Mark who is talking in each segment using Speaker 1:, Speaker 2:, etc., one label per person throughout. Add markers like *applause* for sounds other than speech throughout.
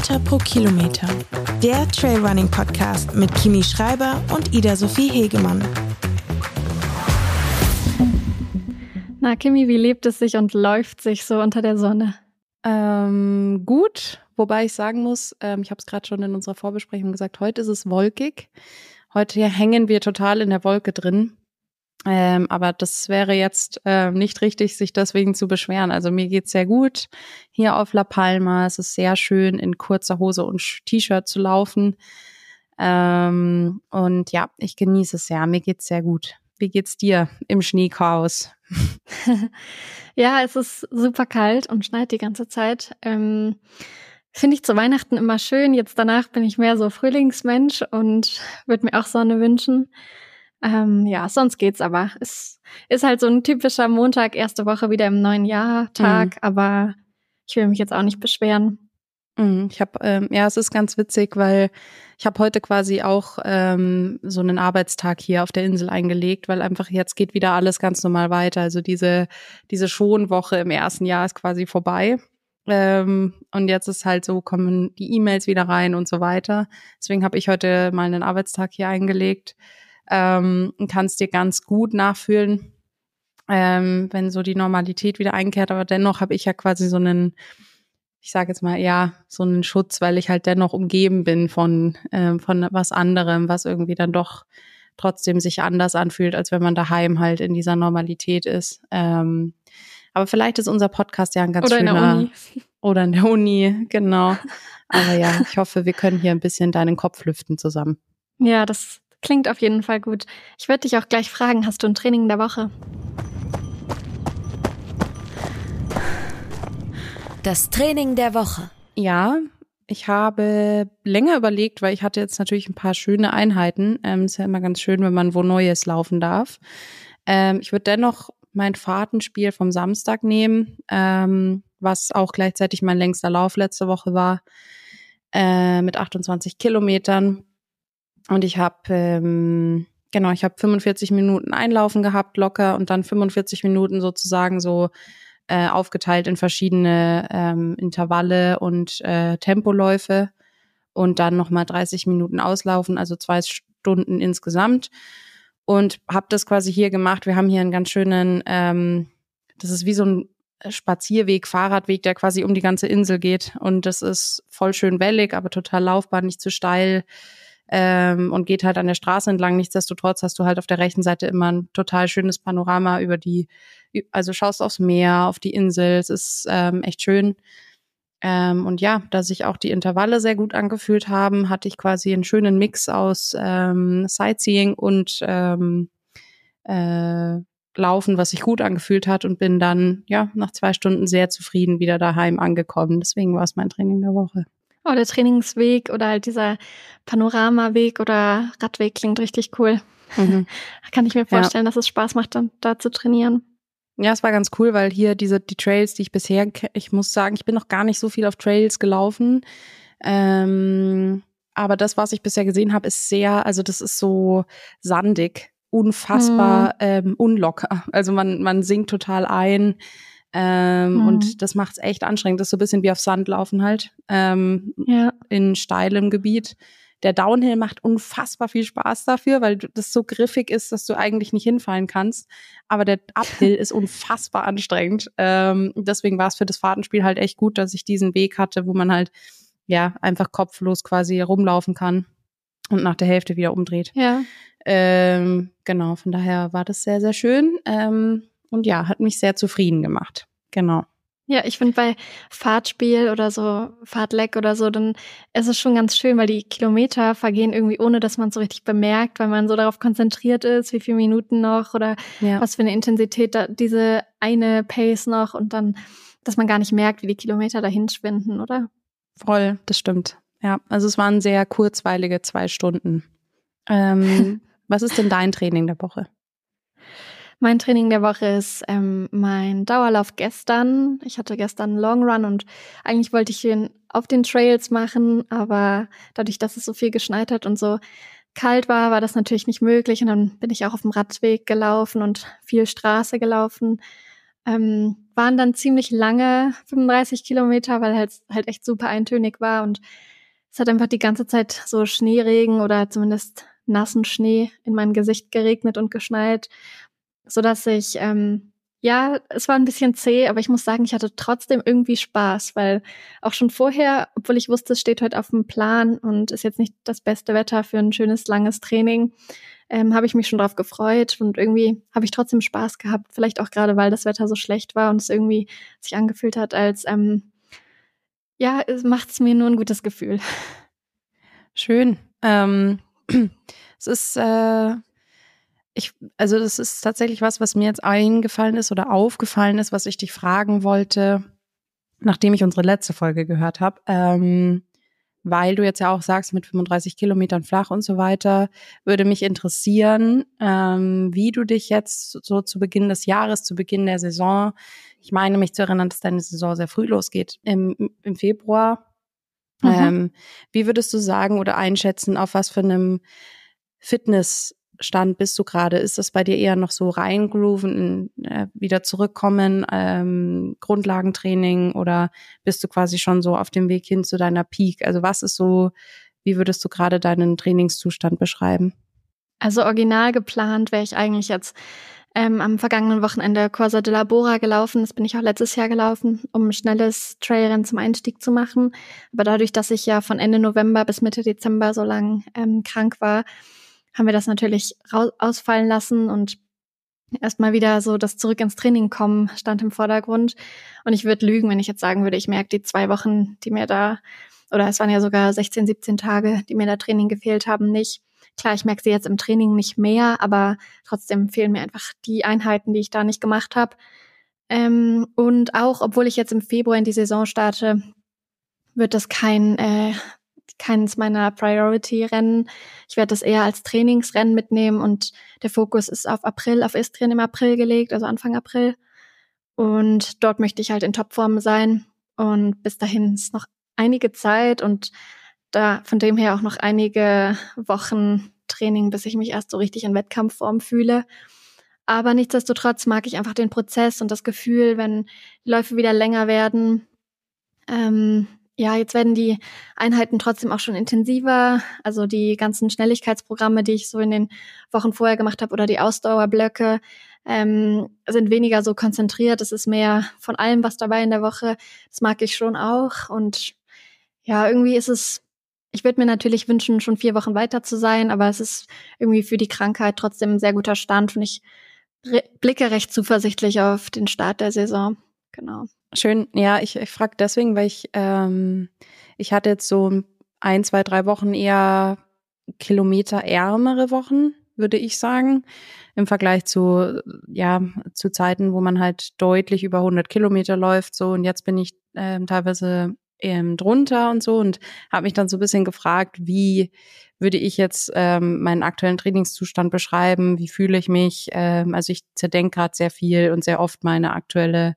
Speaker 1: Meter pro Kilometer. Der Trailrunning Podcast mit Kimi Schreiber und Ida Sophie Hegemann.
Speaker 2: Na, Kimi, wie lebt es sich und läuft sich so unter der Sonne?
Speaker 3: Ähm, gut, wobei ich sagen muss, ähm, ich habe es gerade schon in unserer Vorbesprechung gesagt, heute ist es wolkig. Heute hängen wir total in der Wolke drin. Ähm, aber das wäre jetzt äh, nicht richtig, sich deswegen zu beschweren. Also mir geht's sehr gut hier auf La Palma. Es ist sehr schön, in kurzer Hose und T-Shirt zu laufen. Ähm, und ja, ich genieße es sehr. Mir geht's sehr gut. Wie geht's dir im Schneechaos? *laughs*
Speaker 2: ja, es ist super kalt und schneit die ganze Zeit. Ähm, Finde ich zu Weihnachten immer schön. Jetzt danach bin ich mehr so Frühlingsmensch und würde mir auch Sonne wünschen. Ähm, ja, sonst geht's aber. Es ist halt so ein typischer Montag, erste Woche wieder im neuen Jahr Tag, mhm. aber ich will mich jetzt auch nicht beschweren.
Speaker 3: Mhm, ich habe, ähm, ja, es ist ganz witzig, weil ich habe heute quasi auch ähm, so einen Arbeitstag hier auf der Insel eingelegt, weil einfach jetzt geht wieder alles ganz normal weiter. Also diese diese Schonwoche im ersten Jahr ist quasi vorbei. Ähm, und jetzt ist halt so, kommen die E-Mails wieder rein und so weiter. Deswegen habe ich heute mal einen Arbeitstag hier eingelegt ähm, und kannst dir ganz gut nachfühlen, ähm, wenn so die Normalität wieder einkehrt. Aber dennoch habe ich ja quasi so einen, ich sage jetzt mal, ja, so einen Schutz, weil ich halt dennoch umgeben bin von, ähm, von was anderem, was irgendwie dann doch trotzdem sich anders anfühlt, als wenn man daheim halt in dieser Normalität ist. Ähm, aber vielleicht ist unser Podcast ja ein ganz
Speaker 2: oder
Speaker 3: schöner.
Speaker 2: Oder in der Uni. *laughs*
Speaker 3: Oder in der Uni, genau. Aber ja, ich hoffe, wir können hier ein bisschen deinen Kopf lüften zusammen.
Speaker 2: Ja, das Klingt auf jeden Fall gut. Ich würde dich auch gleich fragen, hast du ein Training der Woche?
Speaker 1: Das Training der Woche.
Speaker 3: Ja, ich habe länger überlegt, weil ich hatte jetzt natürlich ein paar schöne Einheiten. Ähm, ist ja immer ganz schön, wenn man wo Neues laufen darf. Ähm, ich würde dennoch mein Fahrtenspiel vom Samstag nehmen, ähm, was auch gleichzeitig mein längster Lauf letzte Woche war, äh, mit 28 Kilometern. Und ich habe ähm, genau, ich habe 45 Minuten Einlaufen gehabt, locker, und dann 45 Minuten sozusagen so äh, aufgeteilt in verschiedene ähm, Intervalle und äh, Tempoläufe und dann nochmal 30 Minuten auslaufen, also zwei Stunden insgesamt. Und habe das quasi hier gemacht. Wir haben hier einen ganz schönen, ähm, das ist wie so ein Spazierweg, Fahrradweg, der quasi um die ganze Insel geht. Und das ist voll schön wellig, aber total laufbar, nicht zu steil ähm, und geht halt an der Straße entlang. Nichtsdestotrotz hast du halt auf der rechten Seite immer ein total schönes Panorama über die, also schaust aufs Meer, auf die Insel. Es ist ähm, echt schön. Ähm, und ja, da sich auch die Intervalle sehr gut angefühlt haben, hatte ich quasi einen schönen Mix aus ähm, Sightseeing und ähm, äh, Laufen, was sich gut angefühlt hat und bin dann ja nach zwei Stunden sehr zufrieden wieder daheim angekommen. Deswegen war es mein Training der Woche.
Speaker 2: Oh, der Trainingsweg oder halt dieser Panoramaweg oder Radweg klingt richtig cool. Mhm. *laughs* Kann ich mir vorstellen, ja. dass es Spaß macht, dann da zu trainieren.
Speaker 3: Ja, es war ganz cool, weil hier diese die Trails, die ich bisher, ich muss sagen, ich bin noch gar nicht so viel auf Trails gelaufen. Ähm, aber das, was ich bisher gesehen habe, ist sehr, also das ist so sandig, unfassbar mhm. ähm, unlocker. Also man man sinkt total ein. Ähm, mhm. Und das macht es echt anstrengend. Das ist so ein bisschen wie auf Sand laufen halt. Ähm, ja. In steilem Gebiet. Der Downhill macht unfassbar viel Spaß dafür, weil das so griffig ist, dass du eigentlich nicht hinfallen kannst. Aber der Uphill ist unfassbar anstrengend. Ähm, deswegen war es für das Fahrtenspiel halt echt gut, dass ich diesen Weg hatte, wo man halt ja einfach kopflos quasi rumlaufen kann und nach der Hälfte wieder umdreht.
Speaker 2: Ja.
Speaker 3: Ähm, genau, von daher war das sehr, sehr schön. Ähm, und ja, hat mich sehr zufrieden gemacht. Genau.
Speaker 2: Ja, ich finde bei Fahrtspiel oder so, Fahrtleck oder so, dann ist es schon ganz schön, weil die Kilometer vergehen irgendwie ohne, dass man es so richtig bemerkt, weil man so darauf konzentriert ist, wie viele Minuten noch oder ja. was für eine Intensität da, diese eine Pace noch und dann, dass man gar nicht merkt, wie die Kilometer dahin schwinden, oder?
Speaker 3: Voll, das stimmt. Ja, also es waren sehr kurzweilige zwei Stunden. Ähm, *laughs* was ist denn dein Training der Woche?
Speaker 2: Mein Training der Woche ist ähm, mein Dauerlauf gestern. Ich hatte gestern einen Long Run und eigentlich wollte ich ihn auf den Trails machen, aber dadurch, dass es so viel geschneit hat und so kalt war, war das natürlich nicht möglich. Und dann bin ich auch auf dem Radweg gelaufen und viel Straße gelaufen. Ähm, waren dann ziemlich lange 35 Kilometer, weil halt halt echt super eintönig war und es hat einfach die ganze Zeit so Schneeregen oder zumindest nassen Schnee in mein Gesicht geregnet und geschneit, so dass ich ähm, ja, es war ein bisschen zäh, aber ich muss sagen, ich hatte trotzdem irgendwie Spaß, weil auch schon vorher, obwohl ich wusste, es steht heute auf dem Plan und ist jetzt nicht das beste Wetter für ein schönes langes Training, ähm, habe ich mich schon drauf gefreut und irgendwie habe ich trotzdem Spaß gehabt. Vielleicht auch gerade, weil das Wetter so schlecht war und es irgendwie sich angefühlt hat, als ähm, ja, es macht mir nur ein gutes Gefühl.
Speaker 3: Schön. Ähm, *clears throat* es ist, äh, ich, also das ist tatsächlich was, was mir jetzt eingefallen ist oder aufgefallen ist, was ich dich fragen wollte, nachdem ich unsere letzte Folge gehört habe. Ähm, weil du jetzt ja auch sagst, mit 35 Kilometern flach und so weiter, würde mich interessieren, ähm, wie du dich jetzt so zu Beginn des Jahres, zu Beginn der Saison, ich meine mich zu erinnern, dass deine Saison sehr früh losgeht, im, im Februar. Mhm. Ähm, wie würdest du sagen oder einschätzen, auf was für einem Fitness Stand bist du gerade? Ist das bei dir eher noch so reingrooven, äh, wieder zurückkommen, ähm, Grundlagentraining oder bist du quasi schon so auf dem Weg hin zu deiner Peak? Also was ist so, wie würdest du gerade deinen Trainingszustand beschreiben?
Speaker 2: Also original geplant wäre ich eigentlich jetzt ähm, am vergangenen Wochenende Corsa de la Bora gelaufen. Das bin ich auch letztes Jahr gelaufen, um ein schnelles Trailrennen zum Einstieg zu machen. Aber dadurch, dass ich ja von Ende November bis Mitte Dezember so lang ähm, krank war, haben wir das natürlich ausfallen lassen und erstmal wieder so das Zurück ins Training kommen stand im Vordergrund. Und ich würde lügen, wenn ich jetzt sagen würde, ich merke die zwei Wochen, die mir da, oder es waren ja sogar 16, 17 Tage, die mir da Training gefehlt haben, nicht. Klar, ich merke sie jetzt im Training nicht mehr, aber trotzdem fehlen mir einfach die Einheiten, die ich da nicht gemacht habe. Ähm, und auch, obwohl ich jetzt im Februar in die Saison starte, wird das kein äh, keins meiner Priority-Rennen. Ich werde das eher als Trainingsrennen mitnehmen und der Fokus ist auf April, auf Istrien im April gelegt, also Anfang April. Und dort möchte ich halt in Topform sein. Und bis dahin ist noch einige Zeit und da von dem her auch noch einige Wochen Training, bis ich mich erst so richtig in Wettkampfform fühle. Aber nichtsdestotrotz mag ich einfach den Prozess und das Gefühl, wenn die Läufe wieder länger werden, ähm, ja, jetzt werden die Einheiten trotzdem auch schon intensiver. Also die ganzen Schnelligkeitsprogramme, die ich so in den Wochen vorher gemacht habe oder die Ausdauerblöcke, ähm, sind weniger so konzentriert. Es ist mehr von allem was dabei in der Woche. Das mag ich schon auch. Und ja, irgendwie ist es, ich würde mir natürlich wünschen, schon vier Wochen weiter zu sein, aber es ist irgendwie für die Krankheit trotzdem ein sehr guter Stand und ich blicke recht zuversichtlich auf den Start der Saison. Genau.
Speaker 3: Schön, ja, ich, ich frage deswegen, weil ich, ähm, ich hatte jetzt so ein, zwei, drei Wochen eher kilometerärmere Wochen, würde ich sagen, im Vergleich zu, ja, zu Zeiten, wo man halt deutlich über 100 Kilometer läuft, so, und jetzt bin ich ähm, teilweise ähm, drunter und so und habe mich dann so ein bisschen gefragt, wie würde ich jetzt ähm, meinen aktuellen Trainingszustand beschreiben, wie fühle ich mich, ähm, also ich zerdenke gerade sehr viel und sehr oft meine aktuelle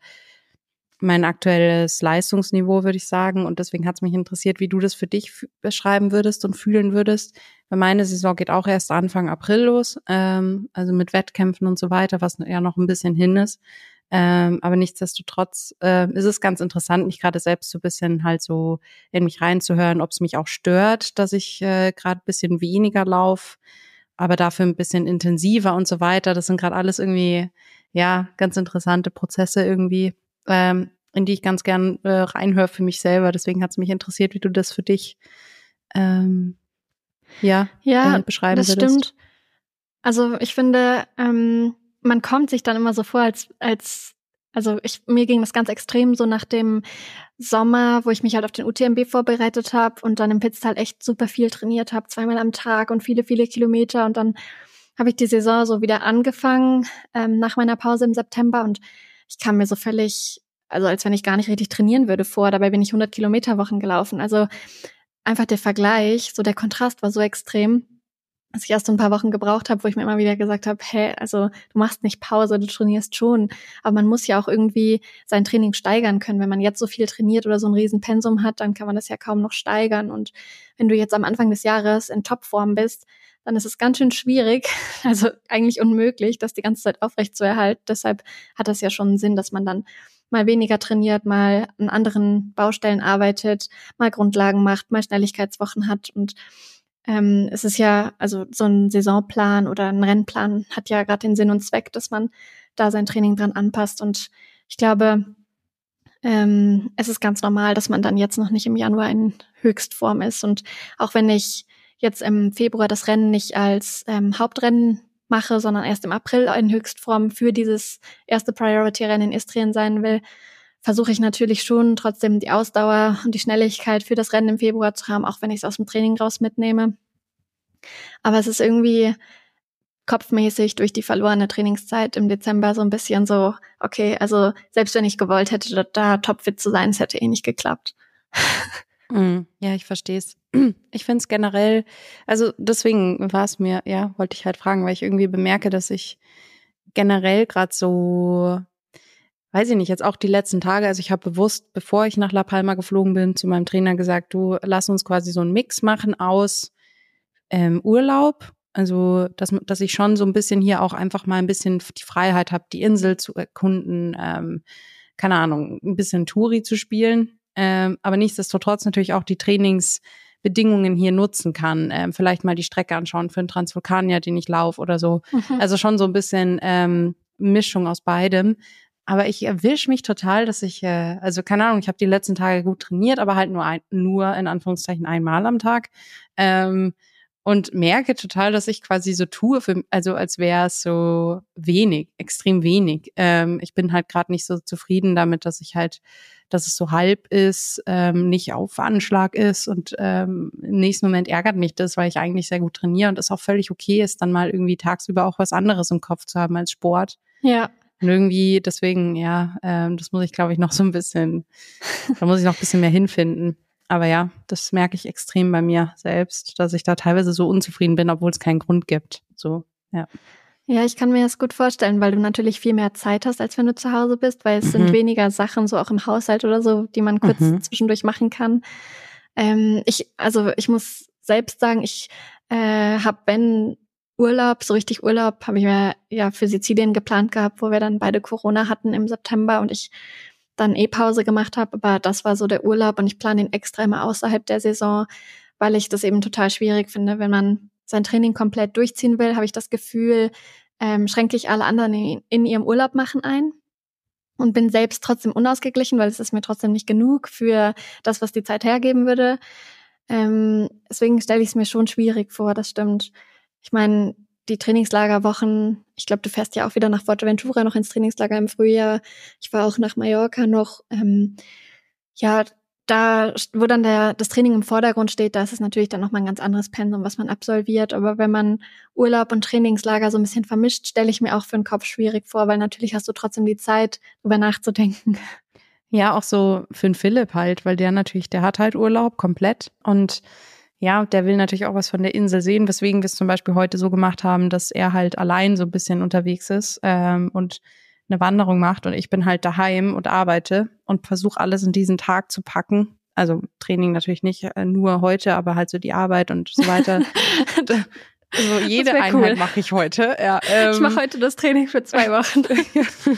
Speaker 3: mein aktuelles Leistungsniveau, würde ich sagen. Und deswegen hat es mich interessiert, wie du das für dich beschreiben würdest und fühlen würdest. Weil meine Saison geht auch erst Anfang April los, ähm, also mit Wettkämpfen und so weiter, was ja noch ein bisschen hin ist. Ähm, aber nichtsdestotrotz äh, ist es ganz interessant, mich gerade selbst so ein bisschen halt so in mich reinzuhören, ob es mich auch stört, dass ich äh, gerade ein bisschen weniger laufe, aber dafür ein bisschen intensiver und so weiter. Das sind gerade alles irgendwie, ja, ganz interessante Prozesse irgendwie ähm, in die ich ganz gern äh, reinhöre für mich selber. Deswegen hat es mich interessiert, wie du das für dich ähm, ja,
Speaker 2: ja äh, beschreiben das würdest. stimmt. Also ich finde, ähm, man kommt sich dann immer so vor, als als also ich mir ging das ganz extrem so nach dem Sommer, wo ich mich halt auf den UTMB vorbereitet habe und dann im Pitztal echt super viel trainiert habe, zweimal am Tag und viele viele Kilometer und dann habe ich die Saison so wieder angefangen ähm, nach meiner Pause im September und ich kam mir so völlig, also als wenn ich gar nicht richtig trainieren würde vor. Dabei bin ich 100 Kilometer Wochen gelaufen. Also einfach der Vergleich, so der Kontrast war so extrem, dass ich erst ein paar Wochen gebraucht habe, wo ich mir immer wieder gesagt habe, hä, also du machst nicht Pause, du trainierst schon, aber man muss ja auch irgendwie sein Training steigern können. Wenn man jetzt so viel trainiert oder so ein Riesenpensum hat, dann kann man das ja kaum noch steigern. Und wenn du jetzt am Anfang des Jahres in Topform bist, dann ist es ganz schön schwierig, *laughs* also eigentlich unmöglich, das die ganze Zeit aufrecht zu erhalten. Deshalb hat das ja schon einen Sinn, dass man dann mal weniger trainiert, mal an anderen Baustellen arbeitet, mal Grundlagen macht, mal Schnelligkeitswochen hat. Und ähm, es ist ja, also so ein Saisonplan oder ein Rennplan hat ja gerade den Sinn und Zweck, dass man da sein Training dran anpasst. Und ich glaube, ähm, es ist ganz normal, dass man dann jetzt noch nicht im Januar in Höchstform ist. Und auch wenn ich jetzt im Februar das Rennen nicht als ähm, Hauptrennen mache, sondern erst im April in Höchstform für dieses erste Priority-Rennen in Istrien sein will, versuche ich natürlich schon trotzdem die Ausdauer und die Schnelligkeit für das Rennen im Februar zu haben, auch wenn ich es aus dem Training raus mitnehme. Aber es ist irgendwie kopfmäßig durch die verlorene Trainingszeit im Dezember so ein bisschen so, okay, also selbst wenn ich gewollt hätte, da, da topfit zu sein, es hätte eh nicht geklappt. *laughs*
Speaker 3: Mm, ja, ich verstehe es. *clears throat* Ich finde es generell, also deswegen war es mir, ja, wollte ich halt fragen, weil ich irgendwie bemerke, dass ich generell gerade so, weiß ich nicht, jetzt auch die letzten Tage, also ich habe bewusst, bevor ich nach La Palma geflogen bin, zu meinem Trainer gesagt, du lass uns quasi so einen Mix machen aus ähm, Urlaub also, dass, dass ich schon so ein bisschen hier auch einfach mal ein bisschen die Freiheit habe, die Insel zu erkunden, ähm, keine Ahnung, ein bisschen Touri zu spielen. Ähm, aber nichtsdestotrotz natürlich auch die Trainingsbedingungen hier nutzen kann. Ähm, vielleicht mal die Strecke anschauen für einen Transvulkanier, den ich laufe oder so. Mhm. Also schon so ein bisschen ähm, Mischung aus beidem. Aber ich erwische mich total, dass ich, äh, also keine Ahnung, ich habe die letzten Tage gut trainiert, aber halt nur ein, nur in Anführungszeichen einmal am Tag. Ähm, und merke total, dass ich quasi so tue, für, also als wäre es so wenig, extrem wenig. Ähm, ich bin halt gerade nicht so zufrieden damit, dass ich halt, dass es so halb ist, ähm, nicht auf Anschlag ist und ähm, im nächsten Moment ärgert mich das, weil ich eigentlich sehr gut trainiere und es auch völlig okay ist, dann mal irgendwie tagsüber auch was anderes im Kopf zu haben als Sport.
Speaker 2: Ja.
Speaker 3: Und irgendwie, deswegen, ja, ähm, das muss ich, glaube ich, noch so ein bisschen, da muss ich noch ein bisschen mehr hinfinden. Aber ja, das merke ich extrem bei mir selbst, dass ich da teilweise so unzufrieden bin, obwohl es keinen Grund gibt. So, ja.
Speaker 2: Ja, ich kann mir das gut vorstellen, weil du natürlich viel mehr Zeit hast, als wenn du zu Hause bist, weil es mhm. sind weniger Sachen, so auch im Haushalt oder so, die man kurz mhm. zwischendurch machen kann. Ähm, ich, also ich muss selbst sagen, ich äh, habe, wenn Urlaub, so richtig Urlaub, habe ich mir ja für Sizilien geplant gehabt, wo wir dann beide Corona hatten im September und ich dann eh Pause gemacht habe, aber das war so der Urlaub und ich plane den extra immer außerhalb der Saison, weil ich das eben total schwierig finde, wenn man sein Training komplett durchziehen will, habe ich das Gefühl, ähm, schränke ich alle anderen in, in ihrem Urlaub machen ein und bin selbst trotzdem unausgeglichen, weil es ist mir trotzdem nicht genug für das, was die Zeit hergeben würde. Ähm, deswegen stelle ich es mir schon schwierig vor, das stimmt. Ich meine, die Trainingslagerwochen, ich glaube, du fährst ja auch wieder nach Fuerteventura noch ins Trainingslager im Frühjahr. Ich war auch nach Mallorca noch. Ähm, ja, da, wo dann der, das Training im Vordergrund steht, da ist es natürlich dann nochmal ein ganz anderes Pensum, was man absolviert. Aber wenn man Urlaub und Trainingslager so ein bisschen vermischt, stelle ich mir auch für den Kopf schwierig vor, weil natürlich hast du trotzdem die Zeit, darüber nachzudenken.
Speaker 3: Ja, auch so für den Philipp halt, weil der natürlich, der hat halt Urlaub komplett und ja, der will natürlich auch was von der Insel sehen, weswegen wir es zum Beispiel heute so gemacht haben, dass er halt allein so ein bisschen unterwegs ist ähm, und eine Wanderung macht und ich bin halt daheim und arbeite und versuche alles in diesen Tag zu packen. Also Training natürlich nicht äh, nur heute, aber halt so die Arbeit und so weiter. *laughs* *laughs* Also jede Einheit cool. mache ich heute. Ja,
Speaker 2: ähm, ich mache heute das Training für zwei Wochen. *laughs*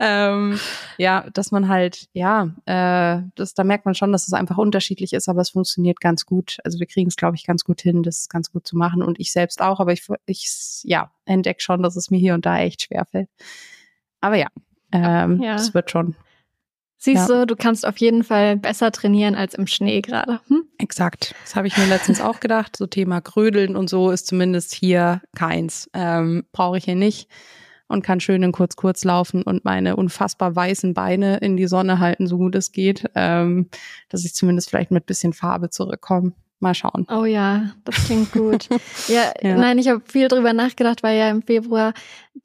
Speaker 3: ähm, ja, dass man halt, ja, äh, das, da merkt man schon, dass es einfach unterschiedlich ist, aber es funktioniert ganz gut. Also wir kriegen es, glaube ich, ganz gut hin, das ganz gut zu machen und ich selbst auch. Aber ich, ich ja, entdecke schon, dass es mir hier und da echt schwerfällt. Aber ja, ähm, ja. das wird schon.
Speaker 2: Siehst ja. du, du kannst auf jeden Fall besser trainieren als im Schnee gerade. Hm?
Speaker 3: Exakt. Das habe ich mir letztens auch gedacht. So Thema Grödeln und so ist zumindest hier keins. Ähm, Brauche ich hier nicht und kann schön in kurz kurz laufen und meine unfassbar weißen Beine in die Sonne halten, so gut es geht, ähm, dass ich zumindest vielleicht mit bisschen Farbe zurückkomme. Mal schauen.
Speaker 2: Oh ja, das klingt gut. *laughs* ja, ja, nein, ich habe viel drüber nachgedacht, weil ja im Februar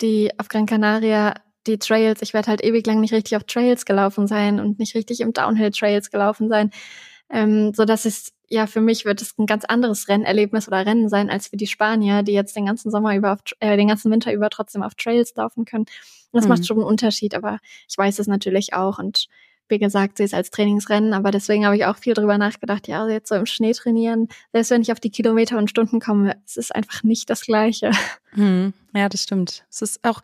Speaker 2: die auf Gran Canaria die Trails, ich werde halt ewig lang nicht richtig auf Trails gelaufen sein und nicht richtig im Downhill-Trails gelaufen sein. Ähm, so dass es ja für mich wird es ein ganz anderes Rennerlebnis oder Rennen sein als für die Spanier, die jetzt den ganzen Sommer über auf, äh, den ganzen Winter über trotzdem auf Trails laufen können. Und das mhm. macht schon einen Unterschied, aber ich weiß es natürlich auch und wie gesagt, sie ist als Trainingsrennen, aber deswegen habe ich auch viel drüber nachgedacht, ja, jetzt so im Schnee trainieren, selbst wenn ich auf die Kilometer und Stunden komme, es ist einfach nicht das Gleiche.
Speaker 3: Mhm. Ja, das stimmt. Es ist auch,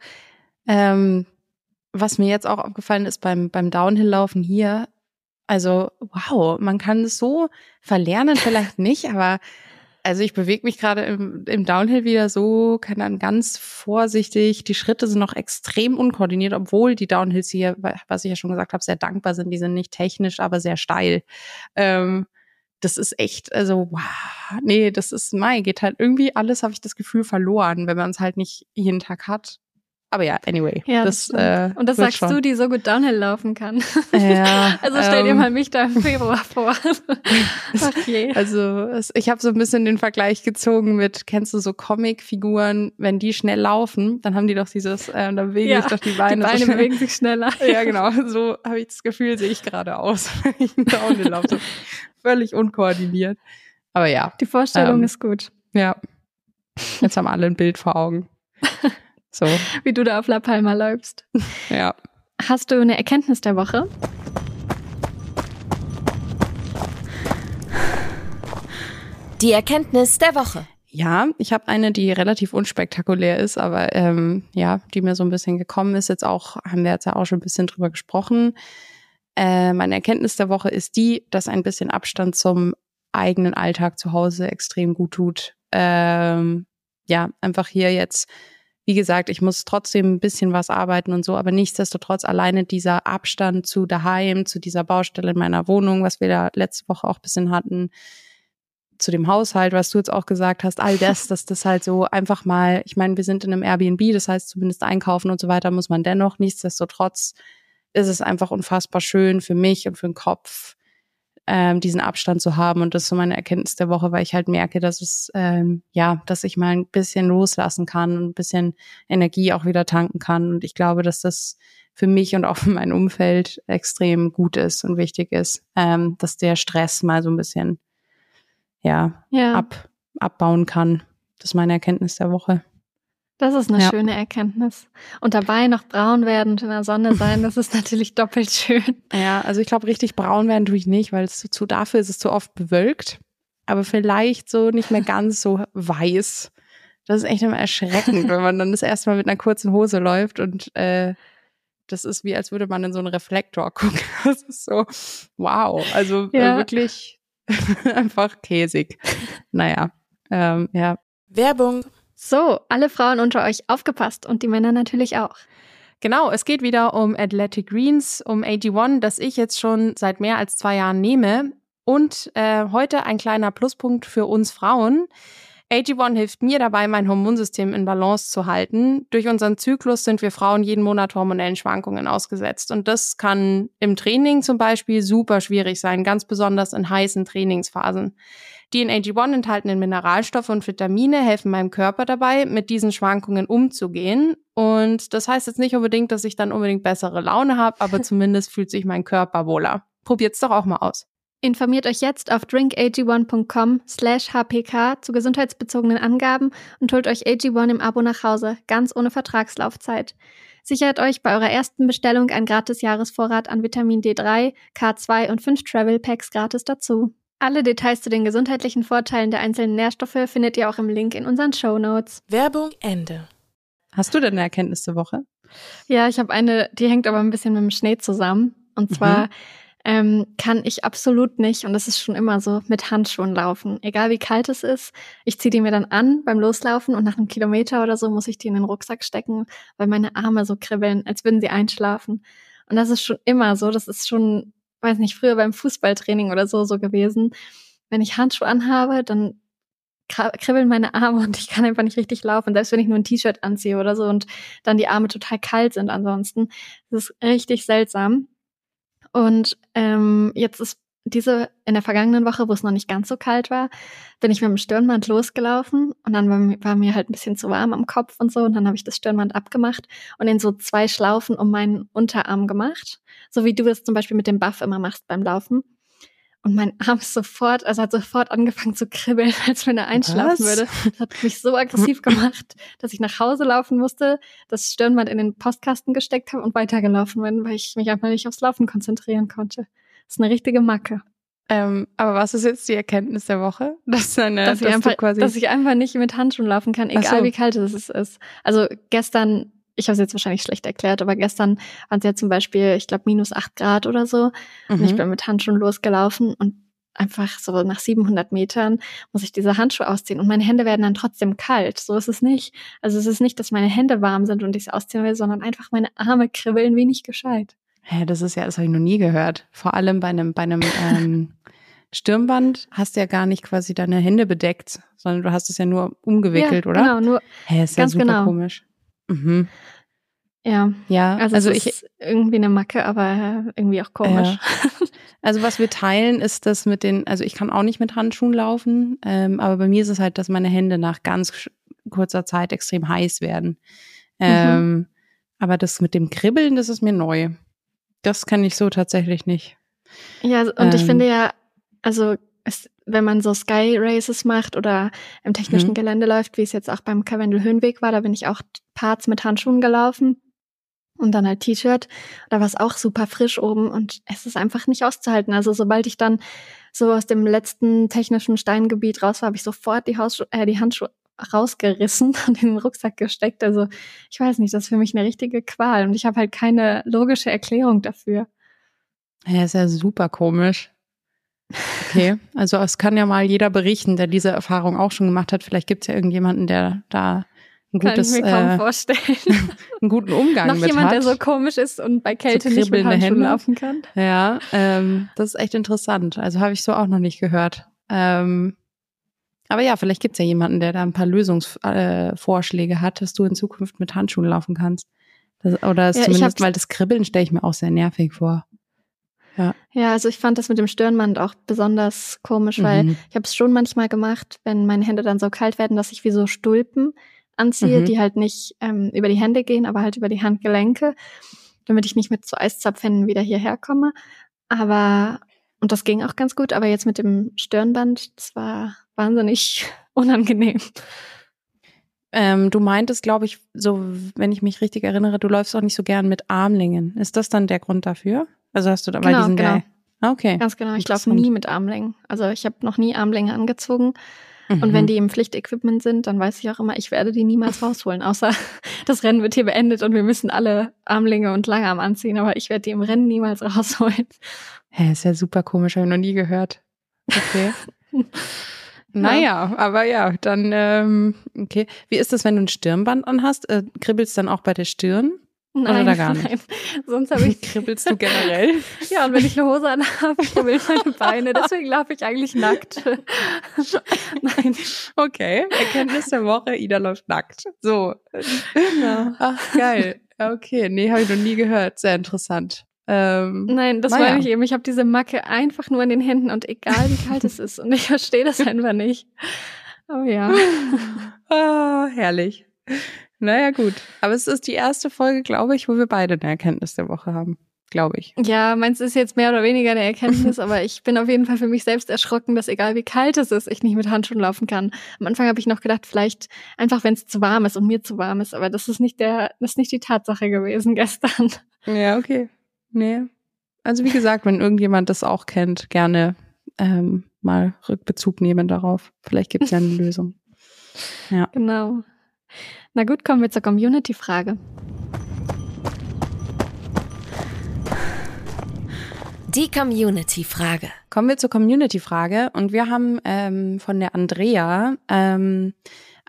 Speaker 3: ähm, was mir jetzt auch aufgefallen ist beim, beim Downhill-Laufen hier, also wow, man kann es so verlernen, vielleicht nicht, aber also ich bewege mich gerade im, im Downhill wieder so, kann dann ganz vorsichtig. Die Schritte sind noch extrem unkoordiniert, obwohl die Downhills hier, was ich ja schon gesagt habe, sehr dankbar sind. Die sind nicht technisch, aber sehr steil. Ähm, das ist echt, also, wow, nee, das ist, Mai, geht halt irgendwie alles, habe ich das Gefühl, verloren, wenn man es halt nicht jeden Tag hat. Aber ja, anyway.
Speaker 2: Ja, das, das äh, Und das sagst schon. du, die so gut Downhill laufen kann.
Speaker 3: Ja, *laughs*
Speaker 2: also stell dir ähm, mal mich da im Februar vor. *laughs*
Speaker 3: okay. Also ich habe so ein bisschen den Vergleich gezogen mit, kennst du so Comic-Figuren, wenn die schnell laufen, dann haben die doch dieses, äh, dann bewegen ja, sich doch die Beine.
Speaker 2: Die Beine so bewegen sich schneller. *laughs*
Speaker 3: ja, genau. So habe ich das Gefühl, sehe ich gerade aus, wenn ich einen Downhill laufe. So völlig unkoordiniert. Aber ja.
Speaker 2: Die Vorstellung ähm, ist gut.
Speaker 3: Ja. Jetzt haben alle ein Bild vor Augen. So.
Speaker 2: Wie du da auf La Palma läufst.
Speaker 3: Ja.
Speaker 2: Hast du eine Erkenntnis der Woche?
Speaker 1: Die Erkenntnis der Woche.
Speaker 3: Ja, ich habe eine, die relativ unspektakulär ist, aber ähm, ja, die mir so ein bisschen gekommen ist. Jetzt auch, haben wir jetzt ja auch schon ein bisschen drüber gesprochen. Äh, meine Erkenntnis der Woche ist die, dass ein bisschen Abstand zum eigenen Alltag zu Hause extrem gut tut. Ähm, ja, einfach hier jetzt wie gesagt, ich muss trotzdem ein bisschen was arbeiten und so, aber nichtsdestotrotz alleine dieser Abstand zu daheim, zu dieser Baustelle in meiner Wohnung, was wir da letzte Woche auch ein bisschen hatten, zu dem Haushalt, was du jetzt auch gesagt hast, all das, *laughs* dass das halt so einfach mal, ich meine, wir sind in einem Airbnb, das heißt zumindest einkaufen und so weiter muss man dennoch, nichtsdestotrotz ist es einfach unfassbar schön für mich und für den Kopf, ähm, diesen Abstand zu haben. Und das ist so meine Erkenntnis der Woche, weil ich halt merke, dass es, ähm, ja, dass ich mal ein bisschen loslassen kann und ein bisschen Energie auch wieder tanken kann. Und ich glaube, dass das für mich und auch für mein Umfeld extrem gut ist und wichtig ist, ähm, dass der Stress mal so ein bisschen, ja, ja. Ab, abbauen kann. Das ist meine Erkenntnis der Woche.
Speaker 2: Das ist eine ja. schöne Erkenntnis. Und dabei noch braun werden und in der Sonne sein, das ist natürlich doppelt schön.
Speaker 3: Ja, also ich glaube, richtig braun werden tue ich nicht, weil es zu, zu dafür ist es zu oft bewölkt. Aber vielleicht so nicht mehr ganz so weiß. Das ist echt immer erschreckend, *laughs* wenn man dann das erste Mal mit einer kurzen Hose läuft und äh, das ist wie, als würde man in so einen Reflektor *laughs* gucken. Das ist so, wow. Also äh, ja. äh, wirklich *laughs* einfach käsig. Naja, ähm, ja.
Speaker 1: Werbung.
Speaker 2: So, alle Frauen unter euch aufgepasst und die Männer natürlich auch.
Speaker 3: Genau, es geht wieder um Athletic Greens, um AG1, das ich jetzt schon seit mehr als zwei Jahren nehme. Und äh, heute ein kleiner Pluspunkt für uns Frauen. AG1 hilft mir dabei, mein Hormonsystem in Balance zu halten. Durch unseren Zyklus sind wir Frauen jeden Monat hormonellen Schwankungen ausgesetzt. Und das kann im Training zum Beispiel super schwierig sein, ganz besonders in heißen Trainingsphasen. Die in AG1 enthaltenen Mineralstoffe und Vitamine helfen meinem Körper dabei, mit diesen Schwankungen umzugehen. Und das heißt jetzt nicht unbedingt, dass ich dann unbedingt bessere Laune habe, aber zumindest fühlt sich mein Körper wohler. Probiert's doch auch mal aus.
Speaker 2: Informiert euch jetzt auf drinkag1.com slash hpk zu gesundheitsbezogenen Angaben und holt euch AG1 im Abo nach Hause, ganz ohne Vertragslaufzeit. Sichert euch bei eurer ersten Bestellung ein gratis Jahresvorrat an Vitamin D3, K2 und 5 Travel Packs gratis dazu. Alle Details zu den gesundheitlichen Vorteilen der einzelnen Nährstoffe findet ihr auch im Link in unseren Show Notes.
Speaker 1: Werbung Ende.
Speaker 3: Hast du denn eine Erkenntnis zur Woche?
Speaker 2: Ja, ich habe eine, die hängt aber ein bisschen mit dem Schnee zusammen. Und zwar mhm. ähm, kann ich absolut nicht, und das ist schon immer so, mit Handschuhen laufen. Egal wie kalt es ist, ich ziehe die mir dann an beim Loslaufen und nach einem Kilometer oder so muss ich die in den Rucksack stecken, weil meine Arme so kribbeln, als würden sie einschlafen. Und das ist schon immer so. Das ist schon weiß nicht, früher beim Fußballtraining oder so so gewesen. Wenn ich Handschuhe anhabe, dann kribbeln meine Arme *laughs* und ich kann einfach nicht richtig laufen, selbst wenn ich nur ein T-Shirt anziehe oder so und dann die Arme total kalt sind ansonsten. Das ist richtig seltsam. Und ähm, jetzt ist diese in der vergangenen Woche, wo es noch nicht ganz so kalt war, bin ich mit dem Stirnband losgelaufen und dann war mir, war mir halt ein bisschen zu warm am Kopf und so und dann habe ich das Stirnband abgemacht und in so zwei Schlaufen um meinen Unterarm gemacht, so wie du das zum Beispiel mit dem Buff immer machst beim Laufen. Und mein *laughs* Arm ist sofort, also hat sofort angefangen zu kribbeln, *laughs* als wenn er einschlafen Was? würde. Das hat mich so aggressiv gemacht, dass ich nach Hause laufen musste, das Stirnband in den Postkasten gesteckt habe und weitergelaufen bin, weil ich mich einfach nicht aufs Laufen konzentrieren konnte. Das ist eine richtige Macke.
Speaker 3: Ähm, aber was ist jetzt die Erkenntnis der Woche? *laughs*
Speaker 2: Dass, eine, dass, dass, ich, einfach, quasi dass ich einfach nicht mit Handschuhen laufen kann, egal so. wie kalt es ist. Also gestern ich habe es jetzt wahrscheinlich schlecht erklärt, aber gestern waren es ja zum Beispiel, ich glaube, minus acht Grad oder so. Mhm. Und ich mhm. bin mit Handschuhen losgelaufen und einfach so nach 700 Metern muss ich diese Handschuhe ausziehen und meine Hände werden dann trotzdem kalt. So ist es nicht. Also es ist nicht, dass meine Hände warm sind und ich sie ausziehen will, sondern einfach meine Arme kribbeln wenig gescheit.
Speaker 3: Hä, das ist ja, das habe ich noch nie gehört. Vor allem bei einem, bei einem ähm, Stirnband hast du ja gar nicht quasi deine Hände bedeckt, sondern du hast es ja nur umgewickelt,
Speaker 2: ja,
Speaker 3: oder?
Speaker 2: Genau, nur.
Speaker 3: Hä, ist ja super genau. komisch.
Speaker 2: Mhm. Ja. Ja, also, also ich irgendwie eine Macke, aber irgendwie auch komisch. Ja. *laughs*
Speaker 3: Also was wir teilen, ist das mit den, also ich kann auch nicht mit Handschuhen laufen, ähm, aber bei mir ist es halt, dass meine Hände nach ganz kurzer Zeit extrem heiß werden. Mhm. Ähm, aber das mit dem Kribbeln, das ist mir neu. Das kenne ich so tatsächlich nicht.
Speaker 2: Ja, und ähm, ich finde ja, also es, wenn man so Sky Races macht oder im technischen mhm. Gelände läuft, wie es jetzt auch beim Karwendel Höhenweg war, da bin ich auch Parts mit Handschuhen gelaufen und dann halt T-Shirt. Da war es auch super frisch oben und es ist einfach nicht auszuhalten. Also sobald ich dann so aus dem letzten technischen Steingebiet raus war, habe ich sofort die, Hausschu äh, die Handschuhe rausgerissen *laughs* und in den Rucksack gesteckt. Also ich weiß nicht, das ist für mich eine richtige Qual und ich habe halt keine logische Erklärung dafür.
Speaker 3: Ja, ist ja super komisch. Okay, *laughs* also es kann ja mal jeder berichten, der diese Erfahrung auch schon gemacht hat. Vielleicht gibt es ja irgendjemanden, der da ein gutes,
Speaker 2: Kann ich mir kaum äh, vorstellen. *laughs*
Speaker 3: einen guten Umgang
Speaker 2: Noch
Speaker 3: mit
Speaker 2: jemand,
Speaker 3: hat.
Speaker 2: der so komisch ist und bei Kälte so nicht mit Handschuhen Hände. laufen kann.
Speaker 3: Ja, ähm, das ist echt interessant. Also habe ich so auch noch nicht gehört. Ähm, aber ja, vielleicht gibt's ja jemanden, der da ein paar Lösungsvorschläge äh, hat, dass du in Zukunft mit Handschuhen laufen kannst. Das, oder ja, zumindest, weil das Kribbeln stelle ich mir auch sehr nervig vor.
Speaker 2: Ja. ja, also ich fand das mit dem Stirnband auch besonders komisch, weil mhm. ich habe es schon manchmal gemacht, wenn meine Hände dann so kalt werden, dass ich wie so Stulpen anziehe, mhm. die halt nicht ähm, über die Hände gehen, aber halt über die Handgelenke, damit ich nicht mit zu Eiszapfhänden wieder hierher komme. Aber, und das ging auch ganz gut, aber jetzt mit dem Stirnband, das war wahnsinnig *laughs* unangenehm.
Speaker 3: Ähm, du meintest, glaube ich, so, wenn ich mich richtig erinnere, du läufst auch nicht so gern mit Armlingen. Ist das dann der Grund dafür? Also hast du da,
Speaker 2: genau,
Speaker 3: weil die sind
Speaker 2: genau.
Speaker 3: ja, ah, okay.
Speaker 2: Ganz genau. Ich laufe nie mit Armlängen. Also ich habe noch nie Armlänge angezogen. Mhm. Und wenn mhm. die im Pflichtequipment sind, dann weiß ich auch immer, ich werde die niemals rausholen, außer *laughs* das Rennen wird hier beendet und wir müssen alle Armlinge und Langarm anziehen, aber ich werde die im Rennen niemals *laughs* rausholen.
Speaker 3: Hä, ist ja super komisch, habe ich noch nie gehört. Okay. Naja, aber ja, dann, ähm, okay. Wie ist das, wenn du ein Stirnband anhast? Äh, kribbelst dann auch bei der Stirn?
Speaker 2: Nein,
Speaker 3: Oder gar nicht?
Speaker 2: Nein. *laughs* Sonst habe ich.
Speaker 3: Kribbelst du generell? *laughs*
Speaker 2: ja, und wenn ich eine Hose anhabe, kribbeln meine Beine. Deswegen laufe ich eigentlich nackt. *laughs*
Speaker 3: nein. Okay. Erkenntnis der Woche, Ida läuft nackt. So.
Speaker 2: Genau.
Speaker 3: Ach, geil. Okay. Nee, habe ich noch nie gehört. Sehr interessant. Ähm,
Speaker 2: Nein, das naja. meine ich eben. Ich habe diese Macke einfach nur in den Händen und egal wie kalt es ist. Und ich verstehe das einfach nicht. Oh ja. *laughs*
Speaker 3: ah, herrlich. Naja, gut. Aber es ist die erste Folge, glaube ich, wo wir beide eine Erkenntnis der Woche haben. Glaube ich.
Speaker 2: Ja, meins ist jetzt mehr oder weniger eine Erkenntnis, aber ich bin auf jeden Fall für mich selbst erschrocken, dass egal wie kalt es ist, ich nicht mit Handschuhen laufen kann. Am Anfang habe ich noch gedacht, vielleicht einfach, wenn es zu warm ist und mir zu warm ist, aber das ist nicht der, das ist nicht die Tatsache gewesen gestern.
Speaker 3: Ja, okay. Nee. Also wie gesagt, wenn irgendjemand das auch kennt, gerne ähm, mal Rückbezug nehmen darauf. Vielleicht gibt es ja eine *laughs* Lösung.
Speaker 2: Ja. Genau. Na gut, kommen wir zur Community-Frage.
Speaker 1: Die Community-Frage.
Speaker 3: Kommen wir zur Community-Frage und wir haben ähm, von der Andrea ähm,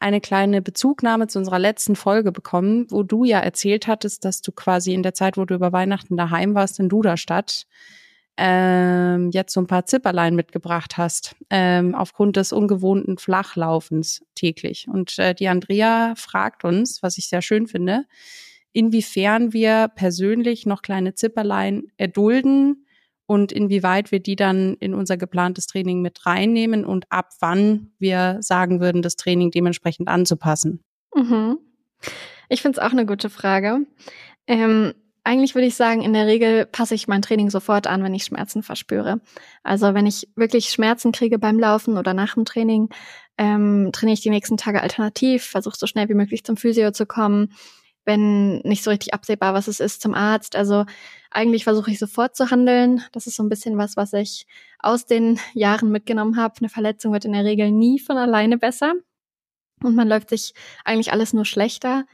Speaker 3: eine kleine Bezugnahme zu unserer letzten Folge bekommen, wo du ja erzählt hattest, dass du quasi in der Zeit, wo du über Weihnachten daheim warst in Duderstadt, ähm, jetzt so ein paar Zipperlein mitgebracht hast, ähm, aufgrund des ungewohnten Flachlaufens täglich. Und äh, die Andrea fragt uns, was ich sehr schön finde, inwiefern wir persönlich noch kleine Zipperlein erdulden und inwieweit wir die dann in unser geplantes Training mit reinnehmen und ab wann wir sagen würden, das Training dementsprechend anzupassen.
Speaker 2: Mhm. Ich finde es auch eine gute Frage. Ähm, eigentlich würde ich sagen, in der Regel passe ich mein Training sofort an, wenn ich Schmerzen verspüre. Also wenn ich wirklich Schmerzen kriege beim Laufen oder nach dem Training, ähm, trainiere ich die nächsten Tage alternativ, versuche so schnell wie möglich zum Physio zu kommen, wenn nicht so richtig absehbar, was es ist, zum Arzt. Also eigentlich versuche ich sofort zu handeln. Das ist so ein bisschen was, was ich aus den Jahren mitgenommen habe. Eine Verletzung wird in der Regel nie von alleine besser. Und man läuft sich eigentlich alles nur schlechter.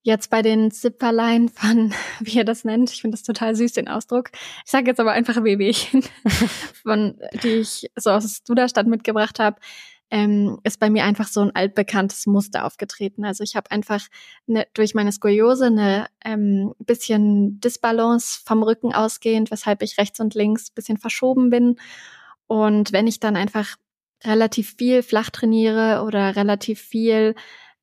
Speaker 2: Jetzt bei den Zipperlein von, *laughs* wie ihr das nennt, ich finde das total süß, den Ausdruck. Ich sage jetzt aber einfach Wehwehchen, *laughs* von die ich so aus Duderstadt mitgebracht habe, ähm, ist bei mir einfach so ein altbekanntes Muster aufgetreten. Also ich habe einfach ne, durch meine Skoliose eine ähm, bisschen Disbalance vom Rücken ausgehend, weshalb ich rechts und links bisschen verschoben bin. Und wenn ich dann einfach relativ viel flach trainiere oder relativ viel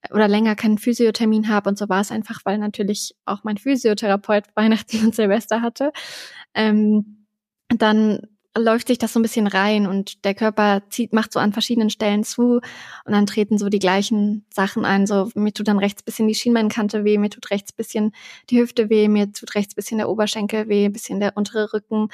Speaker 2: oder länger keinen Physiothermin habe und so war es einfach, weil natürlich auch mein Physiotherapeut *laughs* Weihnachten und Silvester hatte, ähm, dann läuft sich das so ein bisschen rein und der Körper zieht, macht so an verschiedenen Stellen zu und dann treten so die gleichen Sachen ein. So, mir tut dann rechts bisschen die Schienbeinkante weh, mir tut rechts bisschen die Hüfte weh, mir tut rechts bisschen der Oberschenkel weh, bisschen der untere Rücken.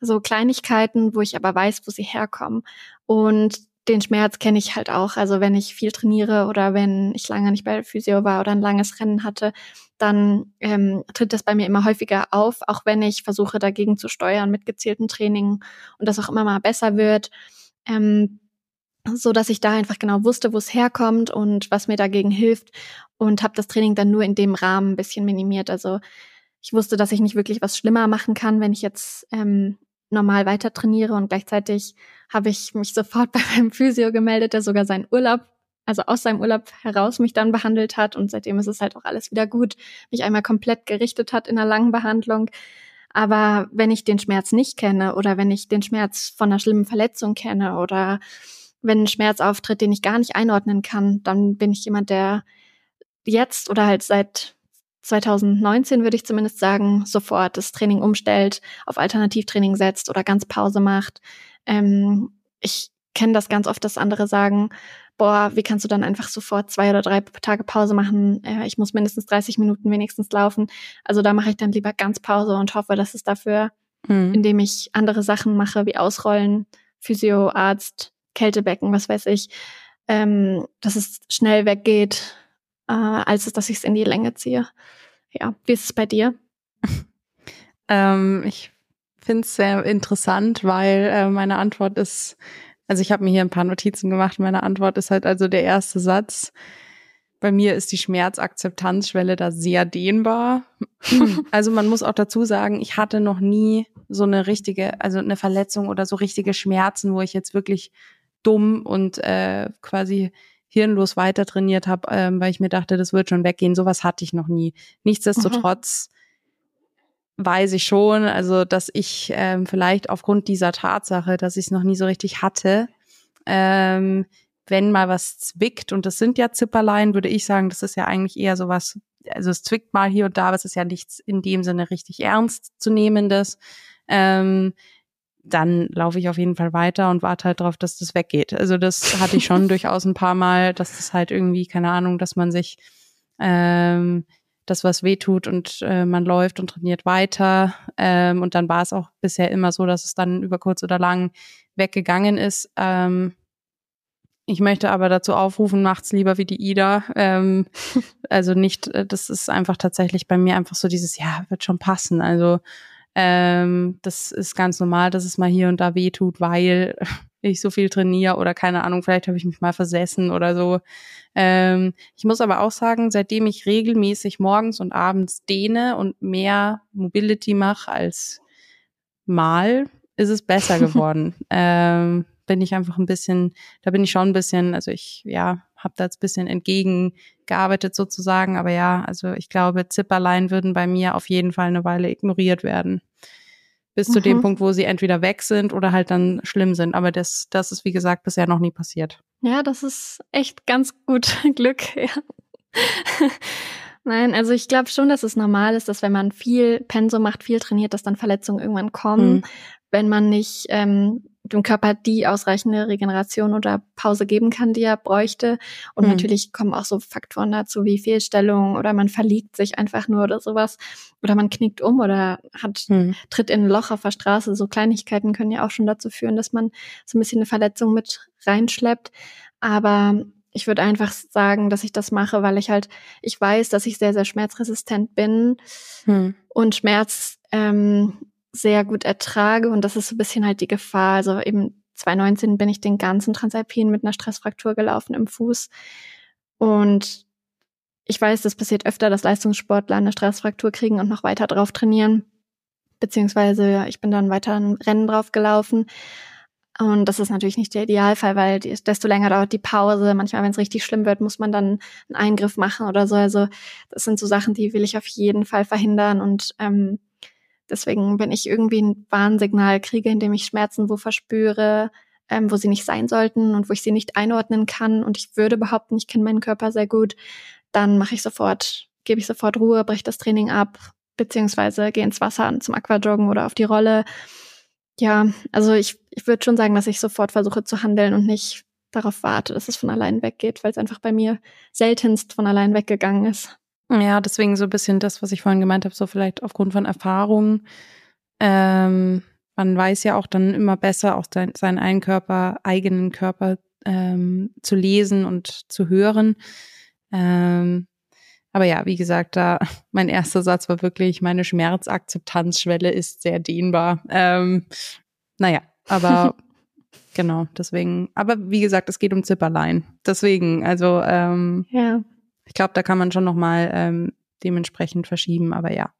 Speaker 2: So Kleinigkeiten, wo ich aber weiß, wo sie herkommen. Und den Schmerz kenne ich halt auch. Also wenn ich viel trainiere oder wenn ich lange nicht bei der Physio war oder ein langes Rennen hatte, dann ähm, tritt das bei mir immer häufiger auf, auch wenn ich versuche dagegen zu steuern mit gezielten Training und das auch immer mal besser wird. Ähm, so dass ich da einfach genau wusste, wo es herkommt und was mir dagegen hilft und habe das Training dann nur in dem Rahmen ein bisschen minimiert. Also ich wusste, dass ich nicht wirklich was schlimmer machen kann, wenn ich jetzt ähm, normal weiter trainiere und gleichzeitig habe ich mich sofort *laughs* bei meinem Physio gemeldet, der sogar seinen Urlaub, also aus seinem Urlaub heraus mich dann behandelt hat und seitdem ist es halt auch alles wieder gut, mich einmal komplett gerichtet hat in einer langen Behandlung. Aber wenn ich den Schmerz nicht kenne oder wenn ich den Schmerz von einer schlimmen Verletzung kenne oder wenn ein Schmerz auftritt, den ich gar nicht einordnen kann, dann bin ich jemand, der jetzt oder halt seit 2019 würde ich zumindest sagen, sofort das Training umstellt, auf Alternativtraining setzt oder ganz Pause macht. Ähm, ich kenne das ganz oft, dass andere sagen, boah, wie kannst du dann einfach sofort zwei oder drei Tage Pause machen? Äh, ich muss mindestens 30 Minuten wenigstens laufen. Also da mache ich dann lieber ganz Pause und hoffe, dass es dafür, mhm. indem ich andere Sachen mache, wie Ausrollen, Physio, Arzt, Kältebecken, was weiß ich, ähm, dass es schnell weggeht, äh, als dass ich es in die Länge ziehe. Ja, wie ist es bei dir? *laughs*
Speaker 3: ähm, ich finde es sehr interessant, weil äh, meine Antwort ist, also ich habe mir hier ein paar Notizen gemacht. Meine Antwort ist halt also der erste Satz. Bei mir ist die Schmerzakzeptanzschwelle da sehr dehnbar. *laughs* also man muss auch dazu sagen, ich hatte noch nie so eine richtige, also eine Verletzung oder so richtige Schmerzen, wo ich jetzt wirklich dumm und äh, quasi hirnlos weiter trainiert habe, ähm, weil ich mir dachte, das wird schon weggehen. Sowas hatte ich noch nie. Nichtsdestotrotz mhm. Weiß ich schon, also dass ich ähm, vielleicht aufgrund dieser Tatsache, dass ich es noch nie so richtig hatte, ähm, wenn mal was zwickt, und das sind ja Zipperlein, würde ich sagen, das ist ja eigentlich eher sowas, also es zwickt mal hier und da, aber es ist ja nichts in dem Sinne richtig ernst zu nehmendes. Ähm, dann laufe ich auf jeden Fall weiter und warte halt darauf, dass das weggeht. Also das hatte ich schon *laughs* durchaus ein paar Mal, dass das halt irgendwie, keine Ahnung, dass man sich ähm, das, was weh tut und äh, man läuft und trainiert weiter. Ähm, und dann war es auch bisher immer so, dass es dann über kurz oder lang weggegangen ist. Ähm, ich möchte aber dazu aufrufen, macht's lieber wie die Ida. Ähm, *laughs* also nicht, äh, das ist einfach tatsächlich bei mir einfach so dieses, ja, wird schon passen. Also ähm, das ist ganz normal, dass es mal hier und da weh tut, weil ich so viel trainiere oder keine Ahnung, vielleicht habe ich mich mal versessen oder so. Ähm, ich muss aber auch sagen, seitdem ich regelmäßig morgens und abends dehne und mehr Mobility mache als mal, ist es besser *laughs* geworden. ähm, bin ich einfach ein bisschen, da bin ich schon ein bisschen, also ich, ja, habe da jetzt ein bisschen entgegengearbeitet sozusagen. Aber ja, also ich glaube, Zipperlein würden bei mir auf jeden Fall eine Weile ignoriert werden. Bis mhm. zu dem mhm. Punkt, wo sie entweder weg sind oder halt dann schlimm sind. Aber das, das ist, wie gesagt, bisher noch nie passiert.
Speaker 2: Ja, das ist echt ganz gut *laughs* Glück, ja. Nein, also ich glaube schon, dass es normal ist, dass wenn man viel Pensum macht, viel trainiert, dass dann Verletzungen irgendwann kommen. Mhm. Wenn man nicht ähm, dem Körper die ausreichende Regeneration oder Pause geben kann, die er bräuchte. Und mhm. natürlich kommen auch so Faktoren dazu wie Fehlstellung oder man verliegt sich einfach nur oder sowas. Oder man knickt um oder hat, mhm. tritt in ein Loch auf der Straße. So Kleinigkeiten können ja auch schon dazu führen, dass man so ein bisschen eine Verletzung mit reinschleppt. Aber ich würde einfach sagen, dass ich das mache, weil ich halt, ich weiß, dass ich sehr, sehr schmerzresistent bin mhm. und Schmerz ähm, sehr gut ertrage und das ist so ein bisschen halt die Gefahr. Also eben 2019 bin ich den ganzen Transalpin mit einer Stressfraktur gelaufen im Fuß und ich weiß, das passiert öfter, dass Leistungssportler eine Stressfraktur kriegen und noch weiter drauf trainieren. Beziehungsweise ich bin dann weiter ein Rennen drauf gelaufen. Und das ist natürlich nicht der Idealfall, weil desto länger dauert die Pause. Manchmal, wenn es richtig schlimm wird, muss man dann einen Eingriff machen oder so. Also das sind so Sachen, die will ich auf jeden Fall verhindern. Und ähm, deswegen, wenn ich irgendwie ein Warnsignal kriege, in dem ich Schmerzen wo verspüre, ähm, wo sie nicht sein sollten und wo ich sie nicht einordnen kann und ich würde behaupten, ich kenne meinen Körper sehr gut, dann mache ich sofort, gebe ich sofort Ruhe, breche das Training ab, beziehungsweise gehe ins Wasser zum Aquajoggen oder auf die Rolle. Ja, also ich, ich würde schon sagen, dass ich sofort versuche zu handeln und nicht darauf warte, dass es von allein weggeht, weil es einfach bei mir seltenst von allein weggegangen ist.
Speaker 3: Ja, deswegen so ein bisschen das, was ich vorhin gemeint habe, so vielleicht aufgrund von Erfahrungen. Ähm, man weiß ja auch dann immer besser, auch sein, seinen eigenen Körper, eigenen Körper ähm, zu lesen und zu hören. Ähm, aber ja, wie gesagt, da *laughs* mein erster Satz war wirklich, meine Schmerzakzeptanzschwelle ist sehr dehnbar. Ähm, naja, aber *laughs* genau, deswegen, aber wie gesagt, es geht um Zipperlein. Deswegen, also ähm, ja. Ich glaube, da kann man schon nochmal ähm, dementsprechend verschieben, aber ja.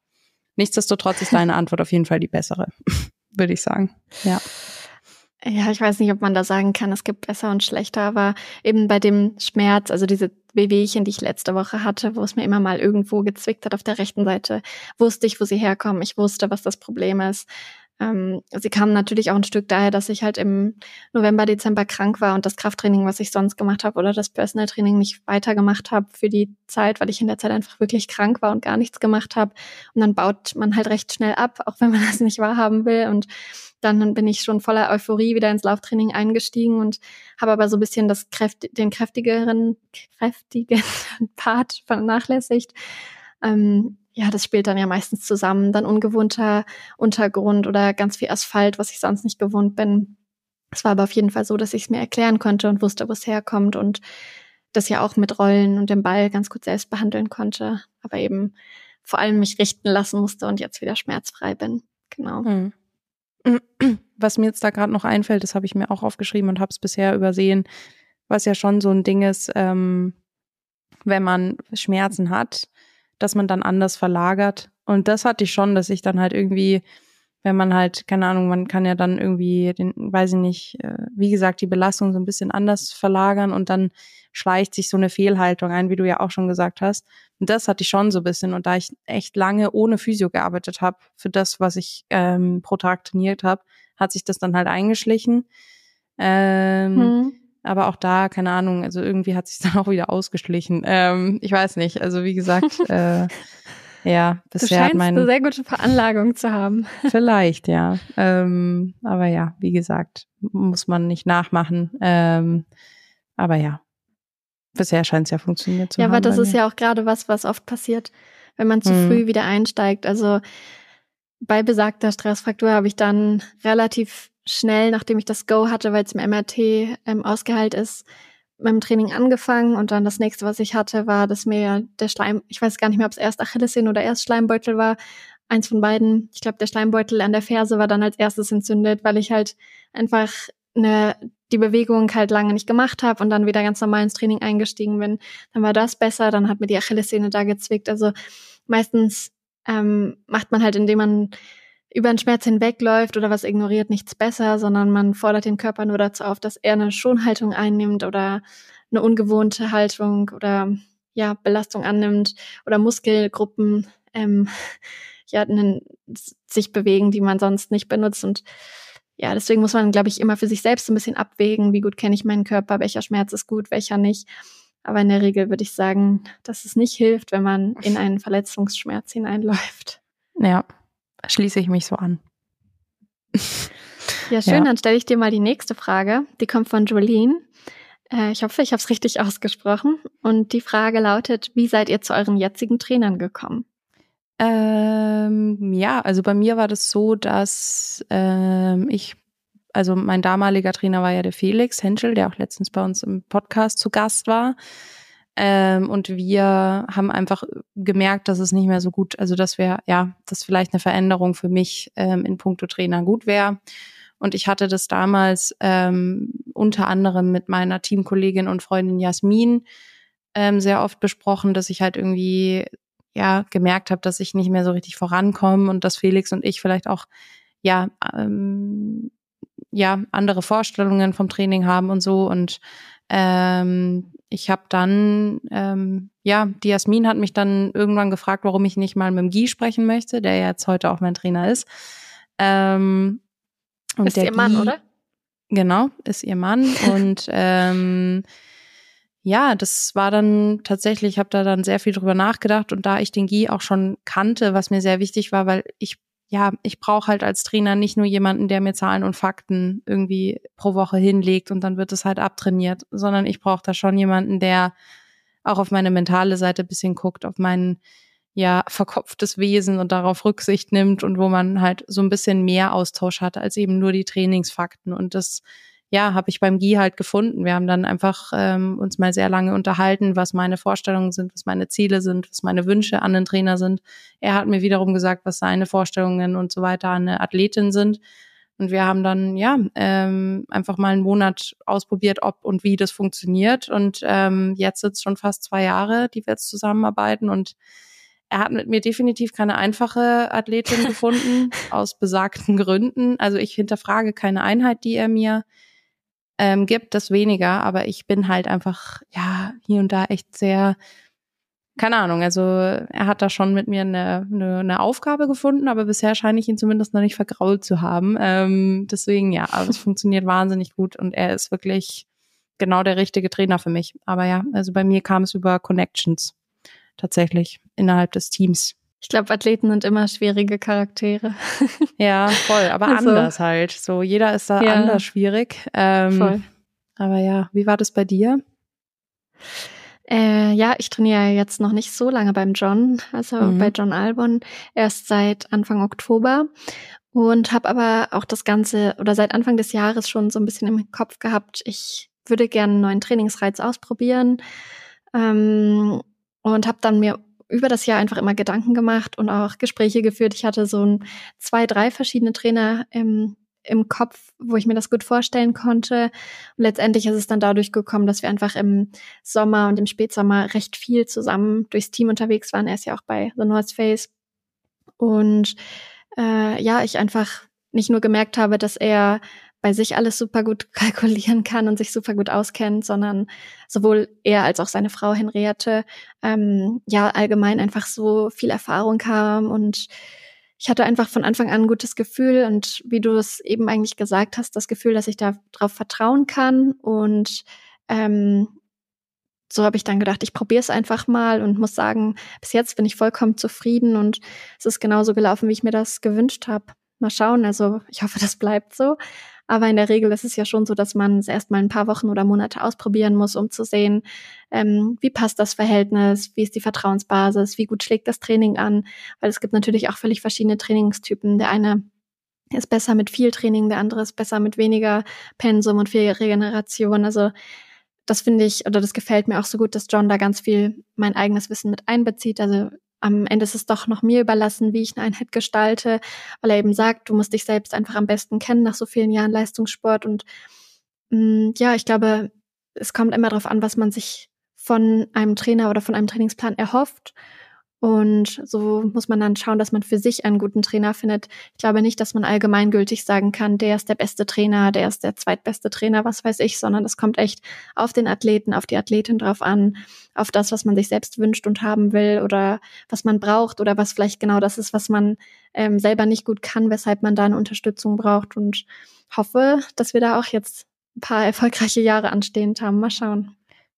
Speaker 3: Nichtsdestotrotz ist deine Antwort auf jeden Fall die bessere, *laughs* würde ich sagen. Ja.
Speaker 2: Ja, ich weiß nicht, ob man da sagen kann, es gibt besser und schlechter, aber eben bei dem Schmerz, also diese Wehwehchen, die ich letzte Woche hatte, wo es mir immer mal irgendwo gezwickt hat auf der rechten Seite, wusste ich, wo sie herkommen. Ich wusste, was das Problem ist. Ähm, sie kamen natürlich auch ein Stück daher, dass ich halt im November, Dezember krank war und das Krafttraining, was ich sonst gemacht habe, oder das Personal Training nicht weitergemacht habe für die Zeit, weil ich in der Zeit einfach wirklich krank war und gar nichts gemacht habe. Und dann baut man halt recht schnell ab, auch wenn man *laughs* das nicht wahrhaben will. Und dann bin ich schon voller Euphorie wieder ins Lauftraining eingestiegen und habe aber so ein bisschen das Kräft den kräftigeren, kräftigen *laughs* Part vernachlässigt. Ähm, ja, das spielt dann ja meistens zusammen. Dann ungewohnter Untergrund oder ganz viel Asphalt, was ich sonst nicht gewohnt bin. Es war aber auf jeden Fall so, dass ich es mir erklären konnte und wusste, wo es herkommt und das ja auch mit Rollen und dem Ball ganz gut selbst behandeln konnte. Aber eben vor allem mich richten lassen musste und jetzt wieder schmerzfrei bin. Genau. Hm. *clears throat*
Speaker 3: Was mir jetzt da gerade noch einfällt, das habe ich mir auch aufgeschrieben und habe es bisher übersehen, was ja schon so ein Ding ist, ähm, wenn man Schmerzen hat, dass man dann anders verlagert. Und das hatte ich schon, dass ich dann halt irgendwie, wenn man halt, keine Ahnung, man kann ja dann irgendwie den, weiß ich nicht, äh, wie gesagt, die Belastung so ein bisschen anders verlagern und dann schleicht sich so eine Fehlhaltung ein, wie du ja auch schon gesagt hast. Und das hatte ich schon so ein bisschen. Und da ich echt lange ohne Physio gearbeitet habe, für das, was ich ähm, pro Tag trainiert habe, hat sich das dann halt eingeschlichen. Ähm, hm. Aber auch da, keine Ahnung, also irgendwie hat sich *laughs* dann auch wieder ausgeschlichen. Ähm, ich weiß nicht. Also wie gesagt, *laughs* äh, ja,
Speaker 2: bisher du hat mein eine sehr gute Veranlagung zu haben. *laughs*
Speaker 3: Vielleicht, ja. Ähm, aber ja, wie gesagt, muss man nicht nachmachen. Ähm, aber ja, bisher scheint es ja funktioniert zu
Speaker 2: ja,
Speaker 3: haben.
Speaker 2: Ja, aber das ist ja auch gerade was, was oft passiert, wenn man zu hm. früh wieder einsteigt. Also bei besagter Stressfraktur habe ich dann relativ schnell, nachdem ich das Go hatte, weil es im MRT ähm, ausgeheilt ist, mit dem Training angefangen und dann das nächste, was ich hatte, war, dass mir der Schleim, ich weiß gar nicht mehr, ob es erst Achillessehne oder erst Schleimbeutel war, eins von beiden. Ich glaube, der Schleimbeutel an der Ferse war dann als erstes entzündet, weil ich halt einfach eine, die Bewegung halt lange nicht gemacht habe und dann wieder ganz normal ins Training eingestiegen bin. Dann war das besser, dann hat mir die Achillessehne da gezwickt. Also meistens ähm, macht man halt, indem man über den Schmerz hinwegläuft oder was ignoriert, nichts besser, sondern man fordert den Körper nur dazu auf, dass er eine Schonhaltung einnimmt oder eine ungewohnte Haltung oder ja, Belastung annimmt oder Muskelgruppen ähm, *laughs* ja, einen, sich bewegen, die man sonst nicht benutzt. Und ja, deswegen muss man, glaube ich, immer für sich selbst ein bisschen abwägen, wie gut kenne ich meinen Körper, welcher Schmerz ist gut, welcher nicht. Aber in der Regel würde ich sagen, dass es nicht hilft, wenn man in einen Verletzungsschmerz hineinläuft.
Speaker 3: Ja, schließe ich mich so an.
Speaker 2: Ja, schön. Ja. Dann stelle ich dir mal die nächste Frage. Die kommt von Jolene. Äh, ich hoffe, ich habe es richtig *laughs* ausgesprochen. Und die Frage lautet, wie seid ihr zu euren jetzigen Trainern gekommen?
Speaker 3: Ähm, ja, also bei mir war das so, dass ähm, ich, also mein damaliger Trainer war ja der Felix Henschel, der auch letztens bei uns im Podcast zu Gast war. Ähm, und wir haben einfach gemerkt, dass es nicht mehr so gut, also dass wir, ja, dass vielleicht eine Veränderung für mich ähm, in puncto Trainer gut wäre. Und ich hatte das damals ähm, unter anderem mit meiner Teamkollegin und Freundin Jasmin ähm, sehr oft besprochen, dass ich halt irgendwie ja gemerkt habe, dass ich nicht mehr so richtig vorankomme und dass Felix und ich vielleicht auch ja ähm, ja andere Vorstellungen vom Training haben und so und ähm, ich habe dann ähm, ja die Jasmin hat mich dann irgendwann gefragt, warum ich nicht mal mit dem Guy sprechen möchte, der jetzt heute auch mein Trainer ist. Ähm,
Speaker 2: und ist der ihr Mann, Guy, oder?
Speaker 3: Genau, ist ihr Mann *laughs* und ähm, ja, das war dann tatsächlich, ich habe da dann sehr viel drüber nachgedacht und da ich den Guy auch schon kannte, was mir sehr wichtig war, weil ich ja, ich brauche halt als Trainer nicht nur jemanden, der mir Zahlen und Fakten irgendwie pro Woche hinlegt und dann wird es halt abtrainiert, sondern ich brauche da schon jemanden, der auch auf meine mentale Seite bisschen guckt, auf mein ja verkopftes Wesen und darauf Rücksicht nimmt und wo man halt so ein bisschen mehr Austausch hat als eben nur die Trainingsfakten. Und das ja, habe ich beim GI halt gefunden. Wir haben dann einfach ähm, uns mal sehr lange unterhalten, was meine Vorstellungen sind, was meine Ziele sind, was meine Wünsche an den Trainer sind. Er hat mir wiederum gesagt, was seine Vorstellungen und so weiter an eine Athletin sind. Und wir haben dann ja ähm, einfach mal einen Monat ausprobiert, ob und wie das funktioniert. Und ähm, jetzt sitzt schon fast zwei Jahre, die wir jetzt zusammenarbeiten. Und er hat mit mir definitiv keine einfache Athletin *laughs* gefunden, aus besagten Gründen. Also ich hinterfrage keine Einheit, die er mir ähm, gibt, das weniger. Aber ich bin halt einfach, ja, hier und da echt sehr, keine Ahnung, also er hat da schon mit mir eine, eine, eine Aufgabe gefunden, aber bisher scheine ich ihn zumindest noch nicht vergrault zu haben. Ähm, deswegen, ja, aber es funktioniert wahnsinnig gut und er ist wirklich genau der richtige Trainer für mich. Aber ja, also bei mir kam es über Connections tatsächlich innerhalb des Teams.
Speaker 2: Ich glaube, Athleten sind immer schwierige Charaktere. *laughs*
Speaker 3: ja, voll, aber also, anders halt. So, jeder ist da ja, anders schwierig. Ähm, voll. Aber ja, wie war das bei dir?
Speaker 2: Äh, ja, ich trainiere jetzt noch nicht so lange beim John, also mhm. bei John Albon, erst seit Anfang Oktober und habe aber auch das Ganze oder seit Anfang des Jahres schon so ein bisschen im Kopf gehabt, ich würde gerne einen neuen Trainingsreiz ausprobieren ähm, und habe dann mir über das Jahr einfach immer Gedanken gemacht und auch Gespräche geführt. Ich hatte so ein, zwei, drei verschiedene Trainer im, im Kopf, wo ich mir das gut vorstellen konnte. Und letztendlich ist es dann dadurch gekommen, dass wir einfach im Sommer und im Spätsommer recht viel zusammen durchs Team unterwegs waren. Er ist ja auch bei The North Face. Und äh, ja, ich einfach nicht nur gemerkt habe, dass er bei sich alles super gut *laughs* kalkulieren kann und sich super gut auskennt, sondern sowohl er als auch seine Frau Henriette ähm, ja allgemein einfach so viel Erfahrung haben und ich hatte einfach von Anfang an ein gutes Gefühl und wie du es eben eigentlich gesagt hast, das Gefühl, dass ich darauf vertrauen kann und ähm, so habe ich dann gedacht, ich probiere es einfach mal und muss sagen, bis jetzt bin ich vollkommen zufrieden und es ist genauso gelaufen, wie ich mir das gewünscht habe. Mal schauen, also ich hoffe, das bleibt so. Aber in der Regel ist es ja schon so, dass man es erst mal ein paar Wochen oder Monate ausprobieren muss, um zu sehen, ähm, wie passt das Verhältnis, wie ist die Vertrauensbasis, wie gut schlägt das Training an. Weil es gibt natürlich auch völlig verschiedene Trainingstypen. Der eine ist besser mit viel Training, der andere ist besser mit weniger Pensum und viel Regeneration. Also das finde ich oder das gefällt mir auch so gut, dass John da ganz viel mein eigenes Wissen mit einbezieht. Also am Ende ist es doch noch mir überlassen, wie ich eine Einheit gestalte, weil er eben sagt, du musst dich selbst einfach am besten kennen nach so vielen Jahren Leistungssport. Und mh, mm, ja, ich glaube, es kommt immer darauf an, was man sich von einem Trainer oder von einem Trainingsplan erhofft. Und so muss man dann schauen, dass man für sich einen guten Trainer findet. Ich glaube nicht, dass man allgemeingültig sagen kann, der ist der beste Trainer, der ist der zweitbeste Trainer, was weiß ich, sondern es kommt echt auf den Athleten, auf die Athletin drauf an, auf das, was man sich selbst wünscht und haben will oder was man braucht oder was vielleicht genau das ist, was man ähm, selber nicht gut kann, weshalb man da eine Unterstützung braucht. Und hoffe, dass wir da auch jetzt ein paar erfolgreiche Jahre anstehend haben. Mal schauen.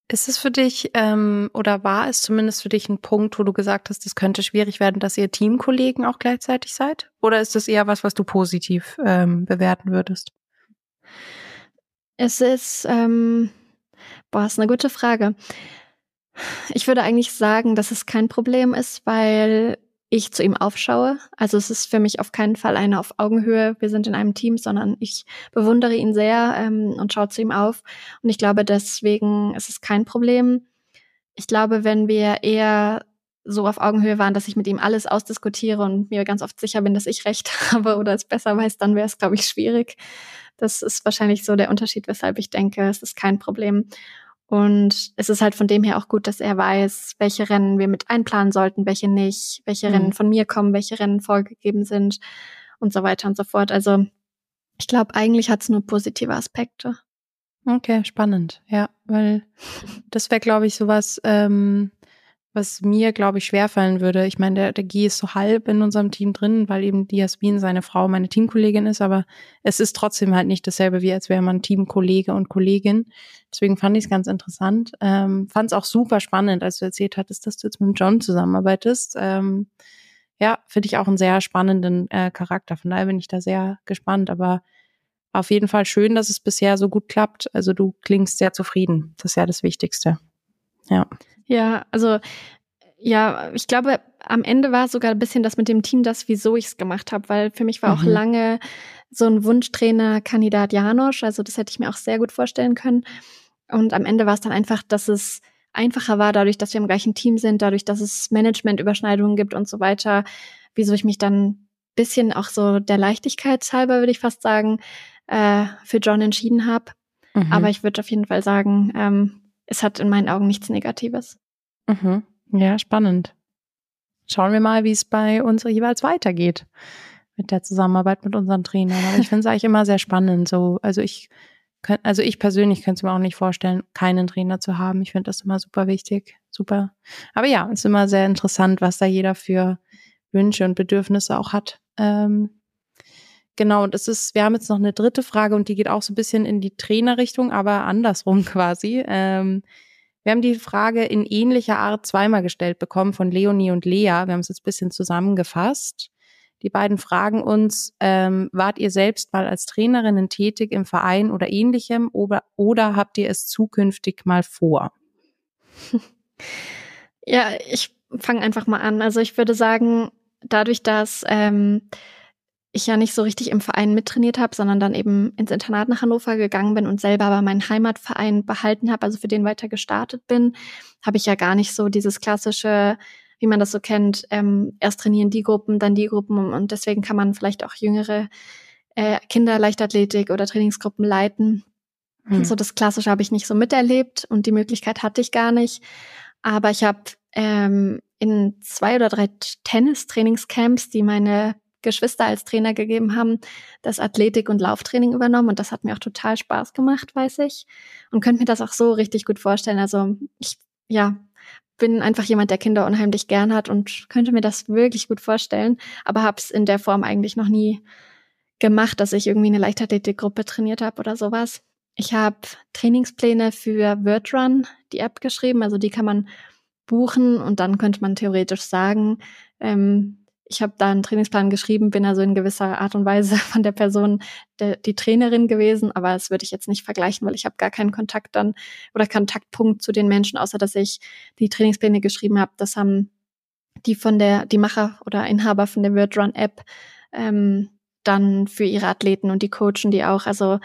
Speaker 3: Ist es für dich ähm, oder war es zumindest für dich ein Punkt, wo du gesagt hast, es könnte schwierig werden, dass ihr Teamkollegen auch gleichzeitig seid? Oder ist das eher was, was du positiv ähm, bewerten würdest?
Speaker 2: Es ist, ähm, boah, ist eine gute Frage. Ich würde eigentlich sagen, dass es kein Problem ist, weil ich zu ihm aufschaue. Also es ist für mich auf keinen Fall eine auf Augenhöhe, wir sind in einem Team, sondern ich bewundere ihn sehr ähm, und schaue zu ihm auf. Und ich glaube, deswegen ist es kein Problem. Ich glaube, wenn wir eher so auf Augenhöhe waren, dass ich mit ihm alles ausdiskutiere und mir ganz oft sicher bin, dass ich recht *laughs* habe oder es besser weiß, dann wäre es, glaube ich, schwierig. Das ist wahrscheinlich so der Unterschied, weshalb ich denke, es ist kein Problem. Und es ist halt von dem her auch gut, dass er weiß, welche Rennen wir mit einplanen sollten, welche nicht, welche mhm. Rennen von mir kommen, welche Rennen vorgegeben sind und so weiter und so fort. Also ich glaube, eigentlich hat es nur positive Aspekte.
Speaker 3: Okay, spannend. Ja, weil *laughs* das wäre, glaube ich, sowas, ähm, was mir, glaube ich, schwerfallen würde. Ich meine, der, der Guy ist so halb in unserem Team drin, weil eben die Jasmin seine Frau meine Teamkollegin ist, aber es ist trotzdem halt nicht dasselbe, wie als wäre man Teamkollege und Kollegin. Deswegen fand ich es ganz interessant. Ähm, fand es auch super spannend, als du erzählt hattest, dass du jetzt mit John zusammenarbeitest. Ähm, ja, finde ich auch einen sehr spannenden äh, Charakter. Von daher bin ich da sehr gespannt. Aber auf jeden Fall schön, dass es bisher so gut klappt. Also du klingst sehr zufrieden. Das ist ja das Wichtigste. Ja.
Speaker 2: Ja, also ja, ich glaube, am Ende war sogar ein bisschen das mit dem Team, das, wieso ich es gemacht habe, weil für mich war mhm. auch lange so ein Wunschtrainer-Kandidat Janosch. Also das hätte ich mir auch sehr gut vorstellen können. Und am Ende war es dann einfach, dass es einfacher war, dadurch, dass wir im gleichen Team sind, dadurch, dass es Management-Überschneidungen gibt und so weiter, wieso ich mich dann bisschen auch so der Leichtigkeit halber, würde ich fast sagen, äh, für John entschieden habe. Mhm. Aber ich würde auf jeden Fall sagen, ähm, es hat in meinen Augen nichts Negatives.
Speaker 3: Mhm. Ja, spannend. Schauen wir mal, wie es bei uns jeweils weitergeht mit der Zusammenarbeit mit unseren Trainern. Aber ich finde es *laughs* eigentlich immer sehr spannend. So, also ich könnt, also ich persönlich könnte es mir auch nicht vorstellen, keinen Trainer zu haben. Ich finde das immer super wichtig. Super. Aber ja, es ist immer sehr interessant, was da jeder für Wünsche und Bedürfnisse auch hat. Ähm, Genau, und es ist, wir haben jetzt noch eine dritte Frage und die geht auch so ein bisschen in die Trainerrichtung, aber andersrum *laughs* quasi. Ähm, wir haben die Frage in ähnlicher Art zweimal gestellt bekommen von Leonie und Lea. Wir haben es jetzt ein bisschen zusammengefasst. Die beiden fragen uns, ähm, wart ihr selbst mal als Trainerinnen tätig im Verein oder ähnlichem oder, oder habt ihr es zukünftig mal vor? *laughs*
Speaker 2: Ja, ich fange einfach mal an. Also ich würde sagen, dadurch, dass ähm, ich ja nicht so richtig im Verein mittrainiert habe, sondern dann eben ins Internat nach Hannover gegangen bin und selber aber meinen Heimatverein behalten habe, also für den weiter gestartet bin, habe ich ja gar nicht so dieses klassische, wie man das so kennt, ähm, erst trainieren die Gruppen, dann die Gruppen und deswegen kann man vielleicht auch jüngere äh, Kinder Leichtathletik oder Trainingsgruppen leiten. Hm. So das Klassische habe ich nicht so miterlebt und die Möglichkeit hatte ich gar nicht. Aber ich habe ähm, in zwei oder drei Tennistrainingscamps, die meine Geschwister als Trainer gegeben haben, das Athletik- und Lauftraining übernommen und das hat mir auch total Spaß gemacht, weiß ich. Und könnte mir das auch so richtig gut vorstellen. Also ich, ja, bin einfach jemand, der Kinder unheimlich gern hat und könnte mir das wirklich gut vorstellen, aber habe es in der Form eigentlich noch nie gemacht, dass ich irgendwie eine Leichtathletikgruppe trainiert habe oder sowas. Ich habe Trainingspläne für WordRun, die App geschrieben, also die kann man buchen und dann könnte man theoretisch sagen, ähm, ich habe da einen Trainingsplan geschrieben, bin also in gewisser Art und Weise *laughs* von der Person der, die Trainerin gewesen, aber das würde ich jetzt nicht vergleichen, weil ich habe gar keinen Kontakt dann oder Kontaktpunkt zu den Menschen, außer dass ich die Trainingspläne geschrieben habe. Das haben die von der, die Macher oder Inhaber von der WordRun App ähm, dann für ihre Athleten und die coachen die auch. Also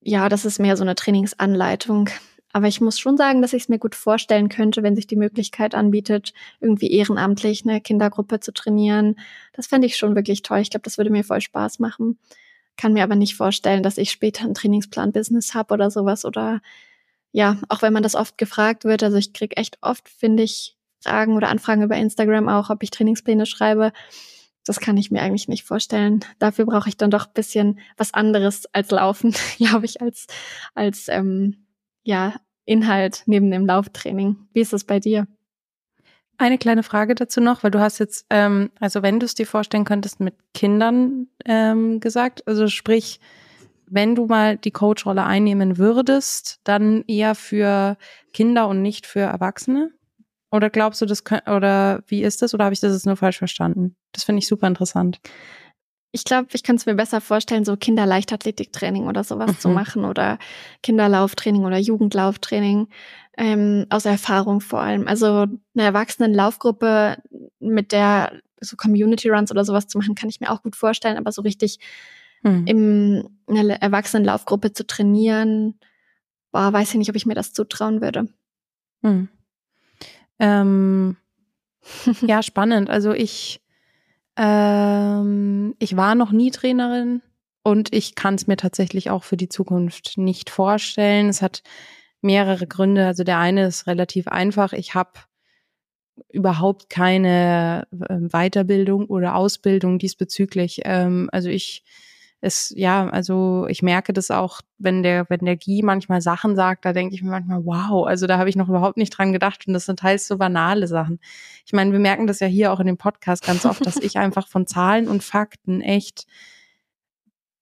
Speaker 2: ja, das ist mehr so eine Trainingsanleitung. Aber ich muss schon sagen, dass ich es mir gut vorstellen könnte, wenn sich die Möglichkeit anbietet, irgendwie ehrenamtlich eine Kindergruppe zu trainieren. Das fände ich schon wirklich toll. Ich glaube, das würde mir voll Spaß machen. Kann mir aber nicht vorstellen, dass ich später einen Trainingsplan-Business habe oder sowas. Oder ja, auch wenn man das oft gefragt wird. Also ich kriege echt oft, finde ich, Fragen oder Anfragen über Instagram auch, ob ich Trainingspläne schreibe. Das kann ich mir eigentlich nicht vorstellen. Dafür brauche ich dann doch ein bisschen was anderes als Laufen, *laughs* glaube ich, als, als ähm, ja, Inhalt neben dem Lauftraining. Wie ist das bei dir?
Speaker 3: Eine kleine Frage dazu noch, weil du hast jetzt, ähm, also wenn du es dir vorstellen könntest, mit Kindern ähm, gesagt, also sprich, wenn du mal die Coach-Rolle einnehmen würdest, dann eher für Kinder und nicht für Erwachsene? Oder glaubst du, das oder wie ist das? Oder habe ich das jetzt nur falsch verstanden? Das finde ich super interessant
Speaker 2: ich glaube, ich kann es mir besser vorstellen, so Kinderleichtathletiktraining oder sowas mhm. zu machen oder Kinderlauftraining oder Jugendlauftraining ähm, aus Erfahrung vor allem. Also eine Erwachsenenlaufgruppe mit der so Community Runs oder sowas zu machen, kann ich mir auch gut vorstellen, aber so richtig mhm. im eine Erwachsenenlaufgruppe zu trainieren, boah, weiß ich nicht, ob ich mir das zutrauen würde.
Speaker 3: Mhm. Ähm, *laughs* ja, spannend. Also ich ähm, ich war noch nie Trainerin und ich kann es mir tatsächlich auch für die Zukunft nicht vorstellen. Es hat mehrere Gründe. Also der eine ist relativ einfach. Ich habe überhaupt keine ähm, Weiterbildung oder Ausbildung diesbezüglich. Ähm, also ich es, ja, also ich merke das auch, wenn der, wenn der Guy manchmal Sachen sagt, da denke ich mir manchmal, wow, also da habe ich noch überhaupt nicht dran gedacht und das sind teils so banale Sachen. Ich meine, wir merken das ja hier auch in dem Podcast ganz oft, dass ich *laughs* einfach von Zahlen und Fakten echt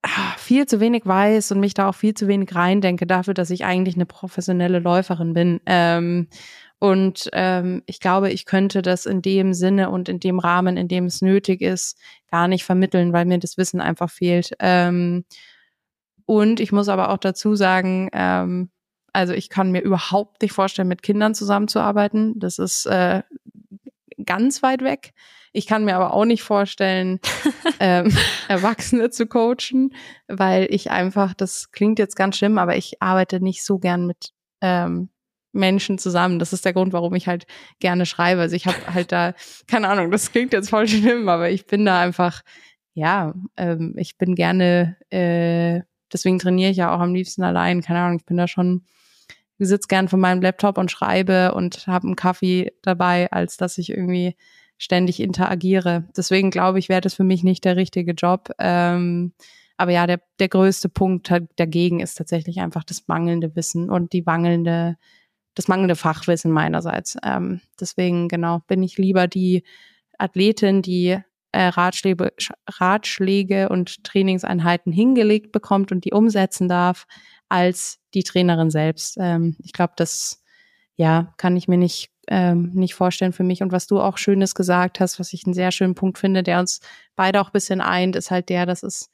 Speaker 3: ah, viel zu wenig weiß und mich da auch viel zu wenig reindenke dafür, dass ich eigentlich eine professionelle Läuferin bin. Ähm, und ähm, ich glaube, ich könnte das in dem Sinne und in dem Rahmen, in dem es nötig ist, gar nicht vermitteln, weil mir das Wissen einfach fehlt. Ähm, und ich muss aber auch dazu sagen, ähm, also ich kann mir überhaupt nicht vorstellen, mit Kindern zusammenzuarbeiten. Das ist äh, ganz weit weg. Ich kann mir aber auch nicht vorstellen, *laughs* ähm, Erwachsene zu coachen, weil ich einfach, das klingt jetzt ganz schlimm, aber ich arbeite nicht so gern mit ähm, Menschen zusammen. Das ist der Grund, warum ich halt gerne schreibe. Also ich habe halt da, keine Ahnung, das klingt jetzt voll schlimm, aber ich bin da einfach, ja, ähm, ich bin gerne, äh, deswegen trainiere ich ja auch am liebsten allein. Keine Ahnung, ich bin da schon, ich sitze gern vor meinem Laptop und schreibe und habe einen Kaffee dabei, als dass ich irgendwie ständig interagiere. Deswegen glaube ich, wäre das für mich nicht der richtige Job. Ähm, aber ja, der, der größte Punkt dagegen ist tatsächlich einfach das mangelnde Wissen und die mangelnde das mangelnde Fachwissen meinerseits. Ähm, deswegen, genau, bin ich lieber die Athletin, die äh, Ratschläge, Ratschläge und Trainingseinheiten hingelegt bekommt und die umsetzen darf, als die Trainerin selbst. Ähm, ich glaube, das ja kann ich mir nicht ähm, nicht vorstellen für mich. Und was du auch Schönes gesagt hast, was ich einen sehr schönen Punkt finde, der uns beide auch ein bisschen eint, ist halt der, dass es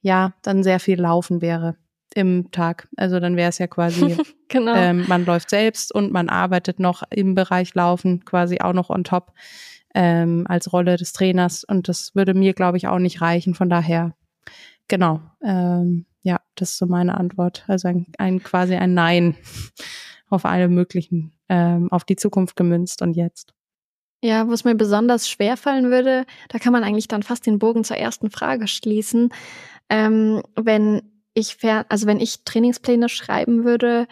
Speaker 3: ja dann sehr viel Laufen wäre im Tag. Also dann wäre es ja quasi, *laughs* genau. ähm, man läuft selbst und man arbeitet noch im Bereich Laufen quasi auch noch on top ähm, als Rolle des Trainers. Und das würde mir, glaube ich, auch nicht reichen. Von daher, genau, ähm, ja, das ist so meine Antwort. Also ein, ein quasi ein Nein *laughs* auf alle möglichen, ähm, auf die Zukunft gemünzt und jetzt.
Speaker 2: Ja, wo es mir besonders schwer fallen würde, da kann man eigentlich dann fast den Bogen zur ersten Frage schließen. Ähm, wenn ich fern, also wenn ich Trainingspläne schreiben würde,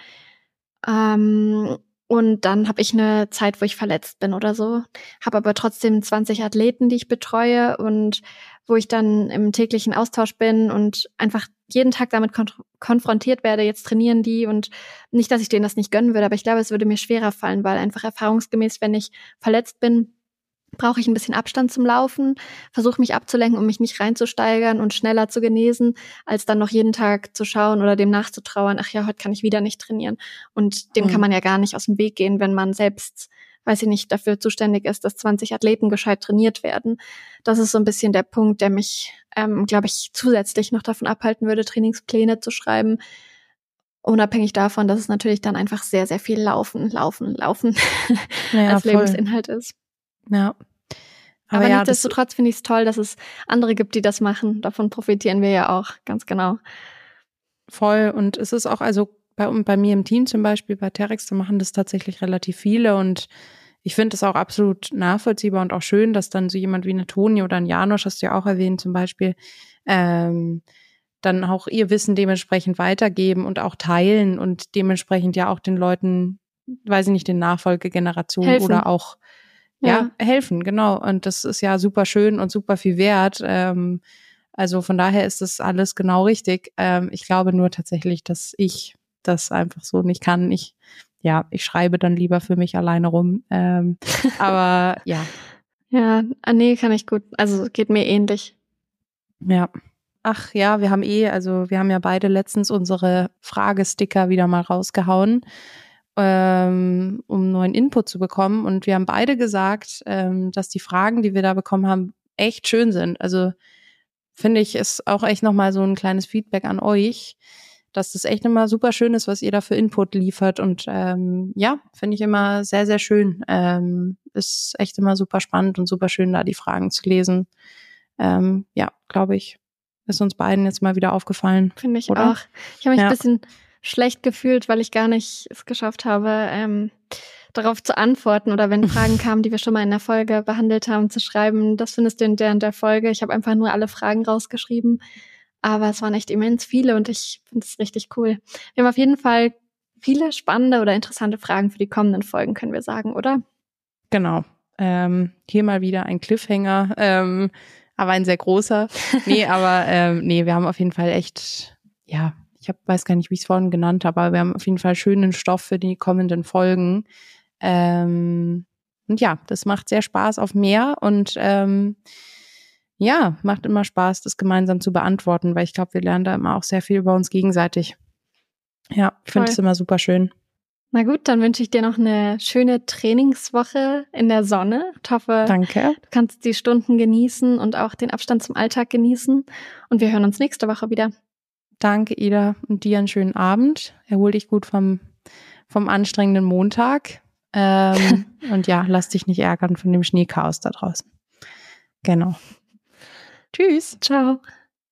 Speaker 2: ähm, und dann habe ich eine Zeit, wo ich verletzt bin oder so, habe aber trotzdem 20 Athleten, die ich betreue und wo ich dann im täglichen Austausch bin und einfach jeden Tag damit konfrontiert werde, jetzt trainieren die und nicht, dass ich denen das nicht gönnen würde, aber ich glaube, es würde mir schwerer fallen, weil einfach erfahrungsgemäß, wenn ich verletzt bin, brauche ich ein bisschen Abstand zum Laufen, versuche mich abzulenken, um mich nicht reinzusteigern und schneller zu genesen, als dann noch jeden Tag zu schauen oder dem nachzutrauern, ach ja, heute kann ich wieder nicht trainieren. Und dem mhm. kann man ja gar nicht aus dem Weg gehen, wenn man selbst, weiß ich nicht, dafür zuständig ist, dass 20 Athleten gescheit trainiert werden. Das ist so ein bisschen der Punkt, der mich, ähm, glaube ich, zusätzlich noch davon abhalten würde, Trainingspläne zu schreiben. Unabhängig davon, dass es natürlich dann einfach sehr, sehr viel Laufen, Laufen, Laufen ja, *laughs* als voll. Lebensinhalt ist.
Speaker 3: Ja.
Speaker 2: Aber, Aber ja, nichtsdestotrotz finde ich es toll, dass es andere gibt, die das machen. Davon profitieren wir ja auch, ganz genau.
Speaker 3: Voll. Und es ist auch, also bei, bei mir im Team zum Beispiel, bei Terex, da machen das tatsächlich relativ viele und ich finde es auch absolut nachvollziehbar und auch schön, dass dann so jemand wie eine Toni oder ein Janosch, hast du ja auch erwähnt zum Beispiel, ähm, dann auch ihr Wissen dementsprechend weitergeben und auch teilen und dementsprechend ja auch den Leuten, weiß ich nicht, den Nachfolgegenerationen oder auch ja. ja, helfen, genau. Und das ist ja super schön und super viel wert. Ähm, also von daher ist das alles genau richtig. Ähm, ich glaube nur tatsächlich, dass ich das einfach so nicht kann. Ich, ja, ich schreibe dann lieber für mich alleine rum. Ähm, *laughs* aber ja.
Speaker 2: Ja, ah, nee, kann ich gut. Also geht mir ähnlich.
Speaker 3: Ja. Ach ja, wir haben eh, also wir haben ja beide letztens unsere Fragesticker wieder mal rausgehauen ähm, um neuen Input zu bekommen. Und wir haben beide gesagt, ähm, dass die Fragen, die wir da bekommen haben, echt schön sind. Also finde ich, ist auch echt nochmal so ein kleines Feedback an euch, dass das echt immer super schön ist, was ihr da für Input liefert. Und ähm, ja, finde ich immer sehr, sehr schön. Ähm, ist echt immer super spannend und super schön, da die Fragen zu lesen. Ähm, ja, glaube ich, ist uns beiden jetzt mal wieder aufgefallen.
Speaker 2: Finde ich oder? auch. Ich habe mich ja. ein bisschen schlecht gefühlt, weil ich gar nicht es geschafft habe, ähm, darauf zu antworten oder wenn *laughs* Fragen kamen, die wir schon mal in der Folge behandelt haben, zu schreiben, das findest du in der und der Folge. Ich habe einfach nur alle Fragen rausgeschrieben, aber es waren echt immens viele und ich finde es richtig cool. Wir haben auf jeden Fall viele spannende oder interessante Fragen für die kommenden Folgen, können wir sagen, oder?
Speaker 3: Genau. Ähm, hier mal wieder ein Cliffhanger, ähm, aber ein sehr großer. Nee, *laughs* aber ähm, nee, wir haben auf jeden Fall echt, ja, ich hab, weiß gar nicht, wie ich es vorhin genannt habe, aber wir haben auf jeden Fall schönen Stoff für die kommenden Folgen. Ähm, und ja, das macht sehr Spaß auf mehr und ähm, ja, macht immer Spaß, das gemeinsam zu beantworten, weil ich glaube, wir lernen da immer auch sehr viel über uns gegenseitig. Ja, ich finde es immer super schön.
Speaker 2: Na gut, dann wünsche ich dir noch eine schöne Trainingswoche in der Sonne. Ich hoffe,
Speaker 3: Danke.
Speaker 2: du kannst die Stunden genießen und auch den Abstand zum Alltag genießen. Und wir hören uns nächste Woche wieder.
Speaker 3: Danke, Ida, und dir einen schönen Abend. Erhol dich gut vom, vom anstrengenden Montag. Ähm, *laughs* und ja, lass dich nicht ärgern von dem Schneechaos da draußen. Genau. Tschüss.
Speaker 2: Ciao.